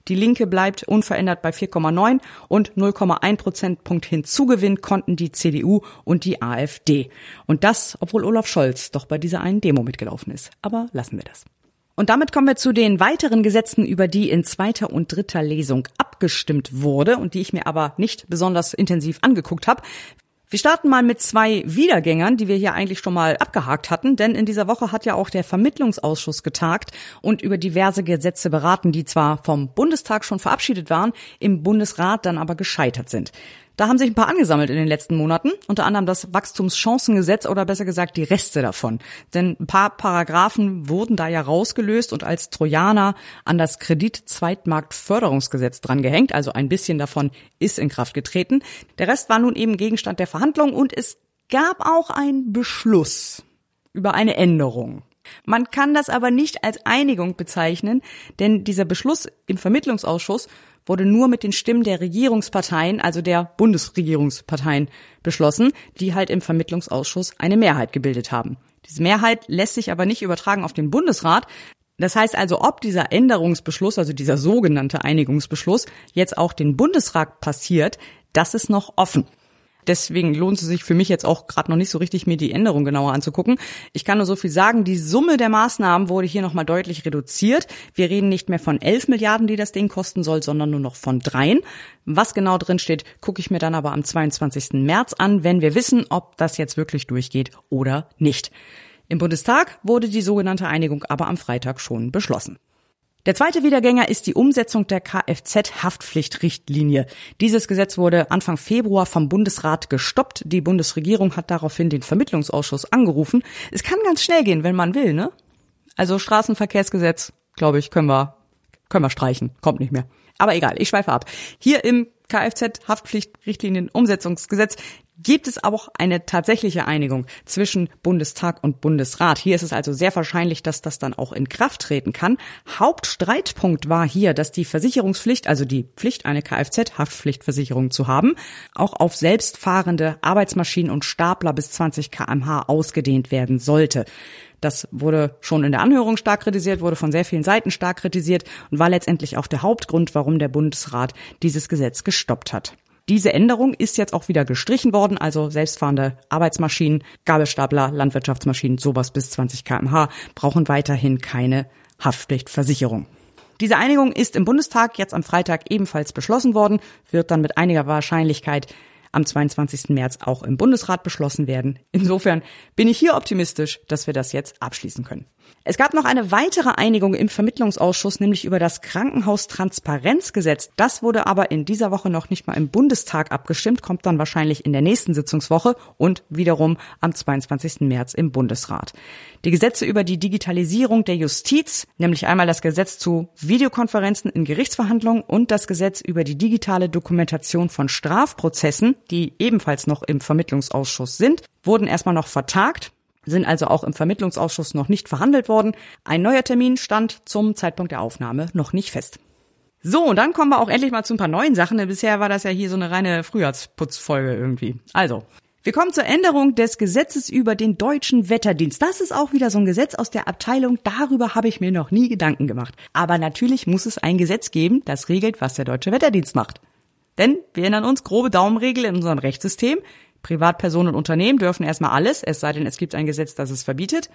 Die Linke bleibt unverändert bei 4,9 und 0,1 Prozentpunkt hinzugewinnt konnten die CDU und die AfD. Und das, obwohl Olaf Scholz doch bei dieser einen Demo mitgelaufen ist. Aber lassen wir das. Und damit kommen wir zu den weiteren Gesetzen, über die in zweiter und dritter Lesung abgestimmt wurde und die ich mir aber nicht besonders intensiv angeguckt habe. Wir starten mal mit zwei Wiedergängern, die wir hier eigentlich schon mal abgehakt hatten, denn in dieser Woche hat ja auch der Vermittlungsausschuss getagt und über diverse Gesetze beraten, die zwar vom Bundestag schon verabschiedet waren, im Bundesrat dann aber gescheitert sind. Da haben sich ein paar angesammelt in den letzten Monaten, unter anderem das Wachstumschancengesetz oder besser gesagt die Reste davon. Denn ein paar Paragraphen wurden da ja rausgelöst und als Trojaner an das Kreditzweitmarktförderungsgesetz drangehängt, also ein bisschen davon ist in Kraft getreten. Der Rest war nun eben Gegenstand der Verhandlungen und es gab auch einen Beschluss über eine Änderung. Man kann das aber nicht als Einigung bezeichnen, denn dieser Beschluss im Vermittlungsausschuss wurde nur mit den Stimmen der Regierungsparteien, also der Bundesregierungsparteien, beschlossen, die halt im Vermittlungsausschuss eine Mehrheit gebildet haben. Diese Mehrheit lässt sich aber nicht übertragen auf den Bundesrat. Das heißt also, ob dieser Änderungsbeschluss, also dieser sogenannte Einigungsbeschluss, jetzt auch den Bundesrat passiert, das ist noch offen. Deswegen lohnt es sich für mich jetzt auch gerade noch nicht so richtig, mir die Änderung genauer anzugucken. Ich kann nur so viel sagen, die Summe der Maßnahmen wurde hier nochmal deutlich reduziert. Wir reden nicht mehr von 11 Milliarden, die das Ding kosten soll, sondern nur noch von dreien. Was genau drin steht, gucke ich mir dann aber am 22. März an, wenn wir wissen, ob das jetzt wirklich durchgeht oder nicht. Im Bundestag wurde die sogenannte Einigung aber am Freitag schon beschlossen. Der zweite Wiedergänger ist die Umsetzung der Kfz-Haftpflichtrichtlinie. Dieses Gesetz wurde Anfang Februar vom Bundesrat gestoppt. Die Bundesregierung hat daraufhin den Vermittlungsausschuss angerufen. Es kann ganz schnell gehen, wenn man will, ne? Also Straßenverkehrsgesetz, glaube ich, können wir, können wir streichen. Kommt nicht mehr. Aber egal, ich schweife ab. Hier im Kfz-Haftpflichtrichtlinien-Umsetzungsgesetz gibt es auch eine tatsächliche Einigung zwischen Bundestag und Bundesrat. Hier ist es also sehr wahrscheinlich, dass das dann auch in Kraft treten kann. Hauptstreitpunkt war hier, dass die Versicherungspflicht, also die Pflicht, eine Kfz-Haftpflichtversicherung zu haben, auch auf selbstfahrende Arbeitsmaschinen und Stapler bis 20 kmh ausgedehnt werden sollte. Das wurde schon in der Anhörung stark kritisiert, wurde von sehr vielen Seiten stark kritisiert und war letztendlich auch der Hauptgrund, warum der Bundesrat dieses Gesetz gestoppt hat. Diese Änderung ist jetzt auch wieder gestrichen worden, also selbstfahrende Arbeitsmaschinen, Gabelstapler, Landwirtschaftsmaschinen, sowas bis 20 kmh brauchen weiterhin keine Haftpflichtversicherung. Diese Einigung ist im Bundestag jetzt am Freitag ebenfalls beschlossen worden, wird dann mit einiger Wahrscheinlichkeit am 22. März auch im Bundesrat beschlossen werden. Insofern bin ich hier optimistisch, dass wir das jetzt abschließen können. Es gab noch eine weitere Einigung im Vermittlungsausschuss, nämlich über das Krankenhaustransparenzgesetz. Das wurde aber in dieser Woche noch nicht mal im Bundestag abgestimmt, kommt dann wahrscheinlich in der nächsten Sitzungswoche und wiederum am 22. März im Bundesrat. Die Gesetze über die Digitalisierung der Justiz, nämlich einmal das Gesetz zu Videokonferenzen in Gerichtsverhandlungen und das Gesetz über die digitale Dokumentation von Strafprozessen, die ebenfalls noch im Vermittlungsausschuss sind, wurden erstmal noch vertagt sind also auch im Vermittlungsausschuss noch nicht verhandelt worden. Ein neuer Termin stand zum Zeitpunkt der Aufnahme noch nicht fest. So, und dann kommen wir auch endlich mal zu ein paar neuen Sachen. Bisher war das ja hier so eine reine Frühjahrsputzfolge irgendwie. Also, wir kommen zur Änderung des Gesetzes über den deutschen Wetterdienst. Das ist auch wieder so ein Gesetz aus der Abteilung. Darüber habe ich mir noch nie Gedanken gemacht. Aber natürlich muss es ein Gesetz geben, das regelt, was der deutsche Wetterdienst macht. Denn wir erinnern uns, grobe Daumenregel in unserem Rechtssystem. Privatpersonen und Unternehmen dürfen erstmal alles, es sei denn, es gibt ein Gesetz, das es verbietet.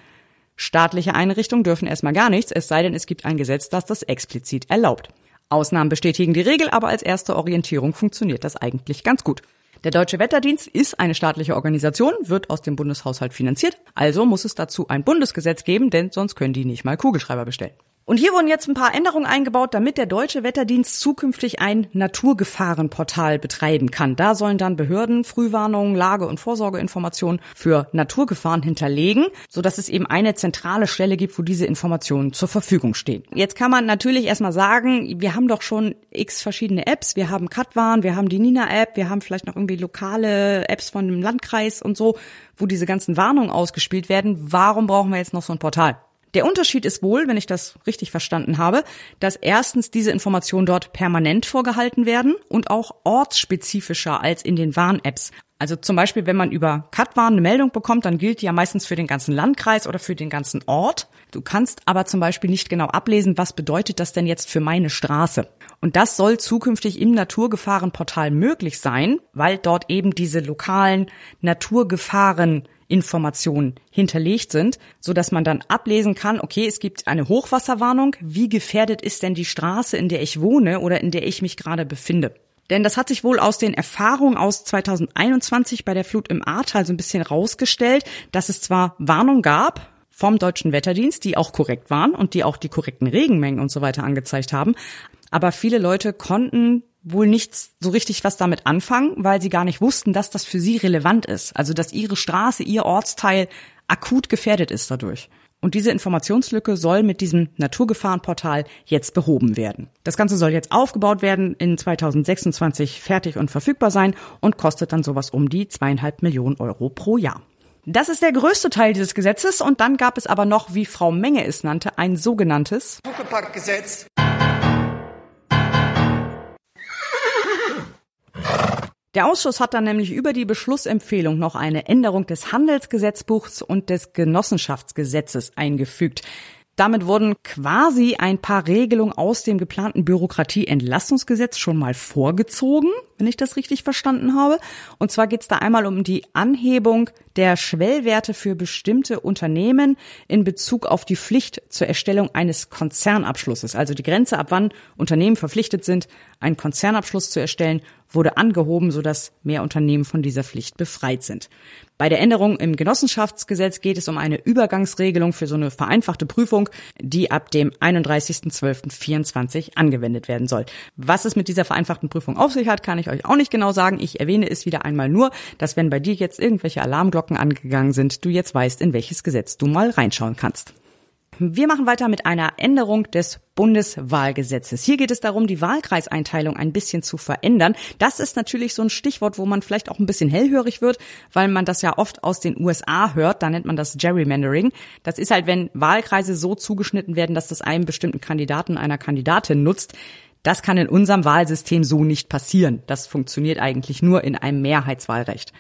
Staatliche Einrichtungen dürfen erstmal gar nichts, es sei denn, es gibt ein Gesetz, das das explizit erlaubt. Ausnahmen bestätigen die Regel, aber als erste Orientierung funktioniert das eigentlich ganz gut. Der Deutsche Wetterdienst ist eine staatliche Organisation, wird aus dem Bundeshaushalt finanziert, also muss es dazu ein Bundesgesetz geben, denn sonst können die nicht mal Kugelschreiber bestellen. Und hier wurden jetzt ein paar Änderungen eingebaut, damit der Deutsche Wetterdienst zukünftig ein Naturgefahrenportal betreiben kann. Da sollen dann Behörden Frühwarnungen, Lage- und Vorsorgeinformationen für Naturgefahren hinterlegen, sodass es eben eine zentrale Stelle gibt, wo diese Informationen zur Verfügung stehen. Jetzt kann man natürlich erstmal sagen, wir haben doch schon x verschiedene Apps. Wir haben Katwarn, wir haben die Nina-App, wir haben vielleicht noch irgendwie lokale Apps von einem Landkreis und so, wo diese ganzen Warnungen ausgespielt werden. Warum brauchen wir jetzt noch so ein Portal? Der Unterschied ist wohl, wenn ich das richtig verstanden habe, dass erstens diese Informationen dort permanent vorgehalten werden und auch ortsspezifischer als in den Warn-Apps. Also zum Beispiel, wenn man über Katwarn eine Meldung bekommt, dann gilt die ja meistens für den ganzen Landkreis oder für den ganzen Ort. Du kannst aber zum Beispiel nicht genau ablesen, was bedeutet das denn jetzt für meine Straße. Und das soll zukünftig im Naturgefahrenportal möglich sein, weil dort eben diese lokalen Naturgefahren Informationen hinterlegt sind, so dass man dann ablesen kann, okay, es gibt eine Hochwasserwarnung, wie gefährdet ist denn die Straße, in der ich wohne oder in der ich mich gerade befinde? Denn das hat sich wohl aus den Erfahrungen aus 2021 bei der Flut im Ahrtal so ein bisschen rausgestellt, dass es zwar Warnung gab vom deutschen Wetterdienst, die auch korrekt waren und die auch die korrekten Regenmengen und so weiter angezeigt haben, aber viele Leute konnten wohl nicht so richtig was damit anfangen, weil sie gar nicht wussten, dass das für sie relevant ist. Also, dass ihre Straße, ihr Ortsteil akut gefährdet ist dadurch. Und diese Informationslücke soll mit diesem Naturgefahrenportal jetzt behoben werden. Das Ganze soll jetzt aufgebaut werden, in 2026 fertig und verfügbar sein und kostet dann sowas um die zweieinhalb Millionen Euro pro Jahr. Das ist der größte Teil dieses Gesetzes und dann gab es aber noch, wie Frau Menge es nannte, ein sogenanntes Huckepack-Gesetz. Der Ausschuss hat dann nämlich über die Beschlussempfehlung noch eine Änderung des Handelsgesetzbuchs und des Genossenschaftsgesetzes eingefügt. Damit wurden quasi ein paar Regelungen aus dem geplanten Bürokratieentlassungsgesetz schon mal vorgezogen. Wenn ich das richtig verstanden habe. Und zwar geht es da einmal um die Anhebung der Schwellwerte für bestimmte Unternehmen in Bezug auf die Pflicht zur Erstellung eines Konzernabschlusses. Also die Grenze, ab wann Unternehmen verpflichtet sind, einen Konzernabschluss zu erstellen, wurde angehoben, sodass mehr Unternehmen von dieser Pflicht befreit sind. Bei der Änderung im Genossenschaftsgesetz geht es um eine Übergangsregelung für so eine vereinfachte Prüfung, die ab dem 31.12.24 angewendet werden soll. Was es mit dieser vereinfachten Prüfung auf sich hat, kann ich euch auch nicht genau sagen. Ich erwähne es wieder einmal nur, dass wenn bei dir jetzt irgendwelche Alarmglocken angegangen sind, du jetzt weißt, in welches Gesetz du mal reinschauen kannst. Wir machen weiter mit einer Änderung des Bundeswahlgesetzes. Hier geht es darum, die Wahlkreiseinteilung ein bisschen zu verändern. Das ist natürlich so ein Stichwort, wo man vielleicht auch ein bisschen hellhörig wird, weil man das ja oft aus den USA hört. Da nennt man das Gerrymandering. Das ist halt, wenn Wahlkreise so zugeschnitten werden, dass das einem bestimmten Kandidaten, einer Kandidatin nutzt. Das kann in unserem Wahlsystem so nicht passieren. Das funktioniert eigentlich nur in einem Mehrheitswahlrecht.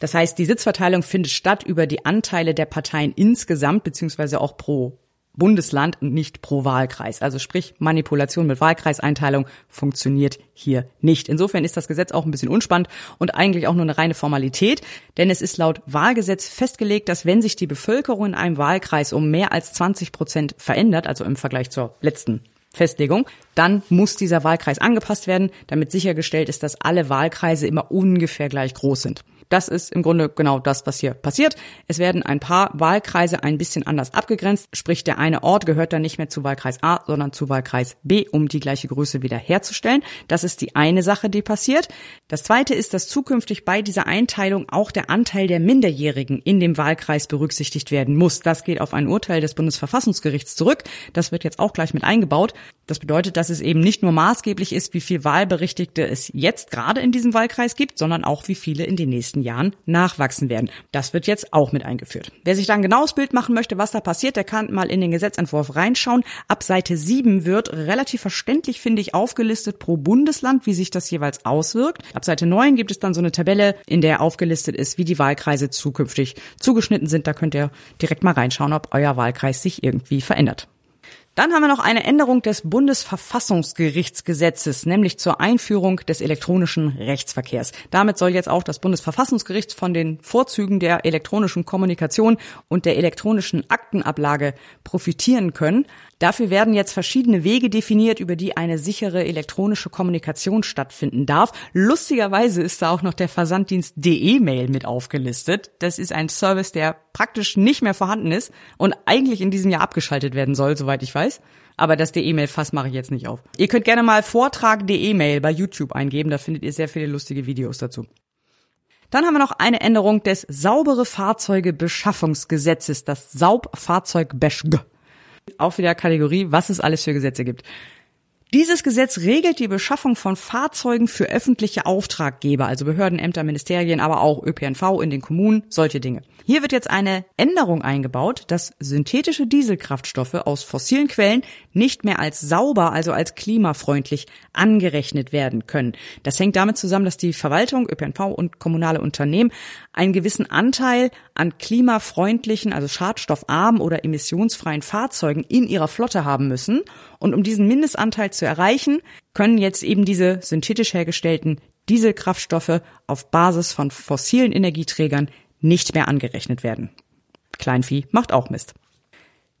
Das heißt, die Sitzverteilung findet statt über die Anteile der Parteien insgesamt, beziehungsweise auch pro Bundesland und nicht pro Wahlkreis. Also sprich, Manipulation mit Wahlkreiseinteilung funktioniert hier nicht. Insofern ist das Gesetz auch ein bisschen unspannend und eigentlich auch nur eine reine Formalität, denn es ist laut Wahlgesetz festgelegt, dass wenn sich die Bevölkerung in einem Wahlkreis um mehr als 20 Prozent verändert, also im Vergleich zur letzten Festlegung, dann muss dieser Wahlkreis angepasst werden, damit sichergestellt ist, dass alle Wahlkreise immer ungefähr gleich groß sind. Das ist im Grunde genau das, was hier passiert. Es werden ein paar Wahlkreise ein bisschen anders abgegrenzt, sprich der eine Ort gehört dann nicht mehr zu Wahlkreis A, sondern zu Wahlkreis B, um die gleiche Größe wieder herzustellen. Das ist die eine Sache, die passiert. Das zweite ist, dass zukünftig bei dieser Einteilung auch der Anteil der Minderjährigen in dem Wahlkreis berücksichtigt werden muss. Das geht auf ein Urteil des Bundesverfassungsgerichts zurück. Das wird jetzt auch gleich mit eingebaut. Das bedeutet, dass es eben nicht nur maßgeblich ist, wie viel Wahlberechtigte es jetzt gerade in diesem Wahlkreis gibt, sondern auch wie viele in den nächsten Jahren nachwachsen werden. Das wird jetzt auch mit eingeführt. Wer sich da ein genaues Bild machen möchte, was da passiert, der kann mal in den Gesetzentwurf reinschauen. Ab Seite 7 wird relativ verständlich, finde ich, aufgelistet pro Bundesland, wie sich das jeweils auswirkt. Ab Seite 9 gibt es dann so eine Tabelle, in der aufgelistet ist, wie die Wahlkreise zukünftig zugeschnitten sind. Da könnt ihr direkt mal reinschauen, ob euer Wahlkreis sich irgendwie verändert. Dann haben wir noch eine Änderung des Bundesverfassungsgerichtsgesetzes, nämlich zur Einführung des elektronischen Rechtsverkehrs. Damit soll jetzt auch das Bundesverfassungsgericht von den Vorzügen der elektronischen Kommunikation und der elektronischen Aktenablage profitieren können. Dafür werden jetzt verschiedene Wege definiert, über die eine sichere elektronische Kommunikation stattfinden darf. Lustigerweise ist da auch noch der Versanddienst DE-Mail mit aufgelistet. Das ist ein Service, der praktisch nicht mehr vorhanden ist und eigentlich in diesem Jahr abgeschaltet werden soll, soweit ich weiß. Aber das DE-Mail-Fass mache ich jetzt nicht auf. Ihr könnt gerne mal Vortrag DE-Mail bei YouTube eingeben, da findet ihr sehr viele lustige Videos dazu. Dann haben wir noch eine Änderung des saubere Fahrzeuge Beschaffungsgesetzes, das Saubfahrzeug-BESCH. Auch wieder Kategorie, was es alles für Gesetze gibt. Dieses Gesetz regelt die Beschaffung von Fahrzeugen für öffentliche Auftraggeber, also Behörden, Ämter, Ministerien, aber auch ÖPNV in den Kommunen, solche Dinge. Hier wird jetzt eine Änderung eingebaut, dass synthetische Dieselkraftstoffe aus fossilen Quellen nicht mehr als sauber, also als klimafreundlich angerechnet werden können. Das hängt damit zusammen, dass die Verwaltung, ÖPNV und kommunale Unternehmen einen gewissen Anteil an klimafreundlichen, also schadstoffarmen oder emissionsfreien Fahrzeugen in ihrer Flotte haben müssen. Und um diesen Mindestanteil zu erreichen, können jetzt eben diese synthetisch hergestellten Dieselkraftstoffe auf Basis von fossilen Energieträgern nicht mehr angerechnet werden. Kleinvieh macht auch Mist.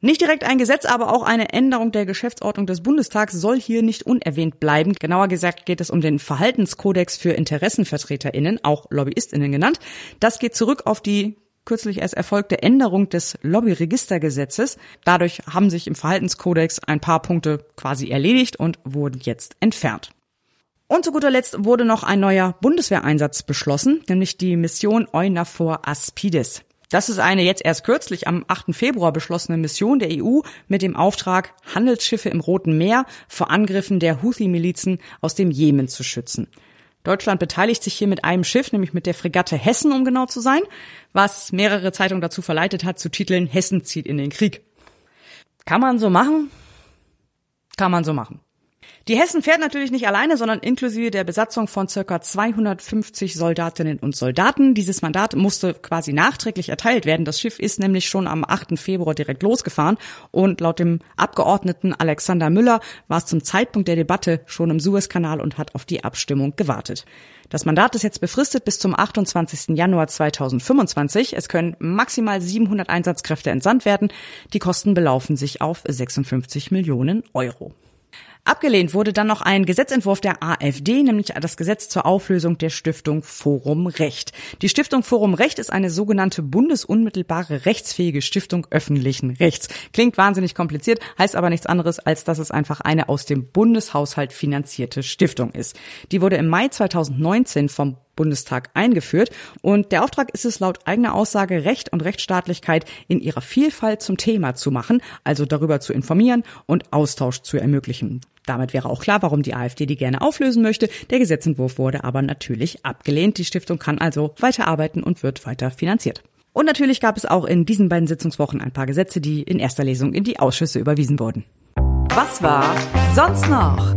Nicht direkt ein Gesetz, aber auch eine Änderung der Geschäftsordnung des Bundestags soll hier nicht unerwähnt bleiben. Genauer gesagt geht es um den Verhaltenskodex für Interessenvertreterinnen, auch Lobbyistinnen genannt. Das geht zurück auf die kürzlich erst erfolgte Änderung des Lobbyregistergesetzes. Dadurch haben sich im Verhaltenskodex ein paar Punkte quasi erledigt und wurden jetzt entfernt. Und zu guter Letzt wurde noch ein neuer Bundeswehreinsatz beschlossen, nämlich die Mission EUNAVFOR Aspides. Das ist eine jetzt erst kürzlich am 8. Februar beschlossene Mission der EU mit dem Auftrag, Handelsschiffe im Roten Meer vor Angriffen der Houthi-Milizen aus dem Jemen zu schützen. Deutschland beteiligt sich hier mit einem Schiff, nämlich mit der Fregatte Hessen, um genau zu sein, was mehrere Zeitungen dazu verleitet hat, zu titeln Hessen zieht in den Krieg. Kann man so machen? Kann man so machen. Die Hessen fährt natürlich nicht alleine, sondern inklusive der Besatzung von circa 250 Soldatinnen und Soldaten. Dieses Mandat musste quasi nachträglich erteilt werden. Das Schiff ist nämlich schon am 8. Februar direkt losgefahren und laut dem Abgeordneten Alexander Müller war es zum Zeitpunkt der Debatte schon im Suezkanal und hat auf die Abstimmung gewartet. Das Mandat ist jetzt befristet bis zum 28. Januar 2025. Es können maximal 700 Einsatzkräfte entsandt werden. Die Kosten belaufen sich auf 56 Millionen Euro. Abgelehnt wurde dann noch ein Gesetzentwurf der AfD, nämlich das Gesetz zur Auflösung der Stiftung Forum Recht. Die Stiftung Forum Recht ist eine sogenannte bundesunmittelbare rechtsfähige Stiftung öffentlichen Rechts. Klingt wahnsinnig kompliziert, heißt aber nichts anderes, als dass es einfach eine aus dem Bundeshaushalt finanzierte Stiftung ist. Die wurde im Mai 2019 vom Bundestag eingeführt. Und der Auftrag ist es laut eigener Aussage, Recht und Rechtsstaatlichkeit in ihrer Vielfalt zum Thema zu machen, also darüber zu informieren und Austausch zu ermöglichen. Damit wäre auch klar, warum die AfD die gerne auflösen möchte. Der Gesetzentwurf wurde aber natürlich abgelehnt. Die Stiftung kann also weiterarbeiten und wird weiter finanziert. Und natürlich gab es auch in diesen beiden Sitzungswochen ein paar Gesetze, die in erster Lesung in die Ausschüsse überwiesen wurden. Was war sonst noch?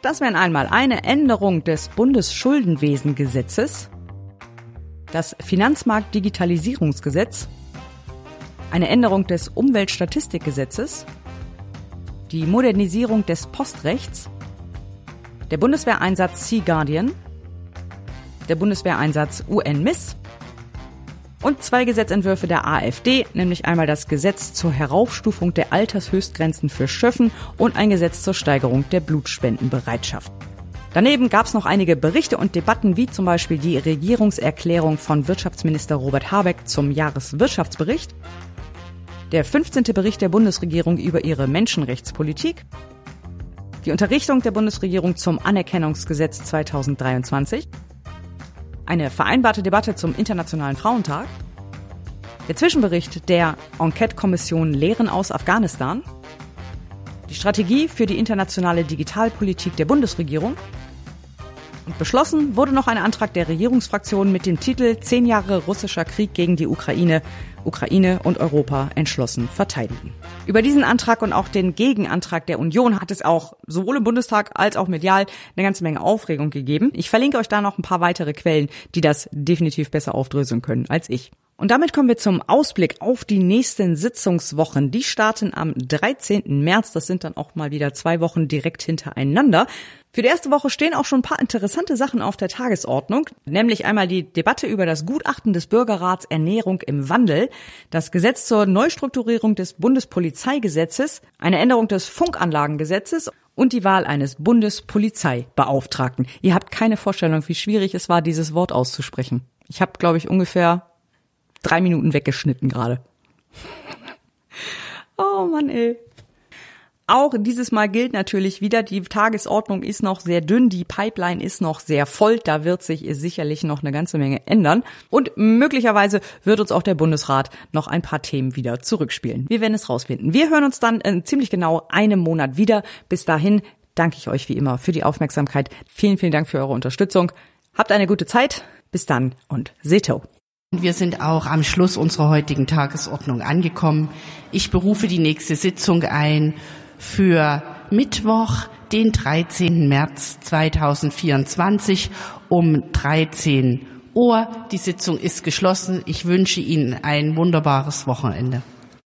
Das wären einmal eine Änderung des Bundesschuldenwesengesetzes, das Finanzmarktdigitalisierungsgesetz, eine Änderung des Umweltstatistikgesetzes, die Modernisierung des Postrechts, der Bundeswehreinsatz Sea Guardian, der Bundeswehreinsatz UN-MISS und zwei Gesetzentwürfe der AfD, nämlich einmal das Gesetz zur Heraufstufung der Altershöchstgrenzen für Schöffen und ein Gesetz zur Steigerung der Blutspendenbereitschaft. Daneben gab es noch einige Berichte und Debatten, wie zum Beispiel die Regierungserklärung von Wirtschaftsminister Robert Habeck zum Jahreswirtschaftsbericht, der 15. Bericht der Bundesregierung über ihre Menschenrechtspolitik, die Unterrichtung der Bundesregierung zum Anerkennungsgesetz 2023, eine vereinbarte Debatte zum Internationalen Frauentag, der Zwischenbericht der Enquete-Kommission Lehren aus Afghanistan, die Strategie für die internationale Digitalpolitik der Bundesregierung und beschlossen wurde noch ein Antrag der Regierungsfraktion mit dem Titel Zehn Jahre russischer Krieg gegen die Ukraine, Ukraine und Europa entschlossen verteidigen. Über diesen Antrag und auch den Gegenantrag der Union hat es auch sowohl im Bundestag als auch medial eine ganze Menge Aufregung gegeben. Ich verlinke euch da noch ein paar weitere Quellen, die das definitiv besser aufdröseln können als ich. Und damit kommen wir zum Ausblick auf die nächsten Sitzungswochen. Die starten am 13. März. Das sind dann auch mal wieder zwei Wochen direkt hintereinander. Für die erste Woche stehen auch schon ein paar interessante Sachen auf der Tagesordnung, nämlich einmal die Debatte über das Gutachten des Bürgerrats Ernährung im Wandel, das Gesetz zur Neustrukturierung des Bundespolizeigesetzes, eine Änderung des Funkanlagengesetzes und die Wahl eines Bundespolizeibeauftragten. Ihr habt keine Vorstellung, wie schwierig es war, dieses Wort auszusprechen. Ich habe, glaube ich, ungefähr drei Minuten weggeschnitten gerade. oh Mann, ey. Auch dieses Mal gilt natürlich wieder, die Tagesordnung ist noch sehr dünn, die Pipeline ist noch sehr voll, da wird sich sicherlich noch eine ganze Menge ändern und möglicherweise wird uns auch der Bundesrat noch ein paar Themen wieder zurückspielen. Wir werden es rausfinden. Wir hören uns dann in ziemlich genau einem Monat wieder. Bis dahin danke ich euch wie immer für die Aufmerksamkeit. Vielen, vielen Dank für eure Unterstützung. Habt eine gute Zeit. Bis dann und Seto. Wir sind auch am Schluss unserer heutigen Tagesordnung angekommen. Ich berufe die nächste Sitzung ein für Mittwoch, den 13. März 2024 um 13 Uhr. Die Sitzung ist geschlossen. Ich wünsche Ihnen ein wunderbares Wochenende.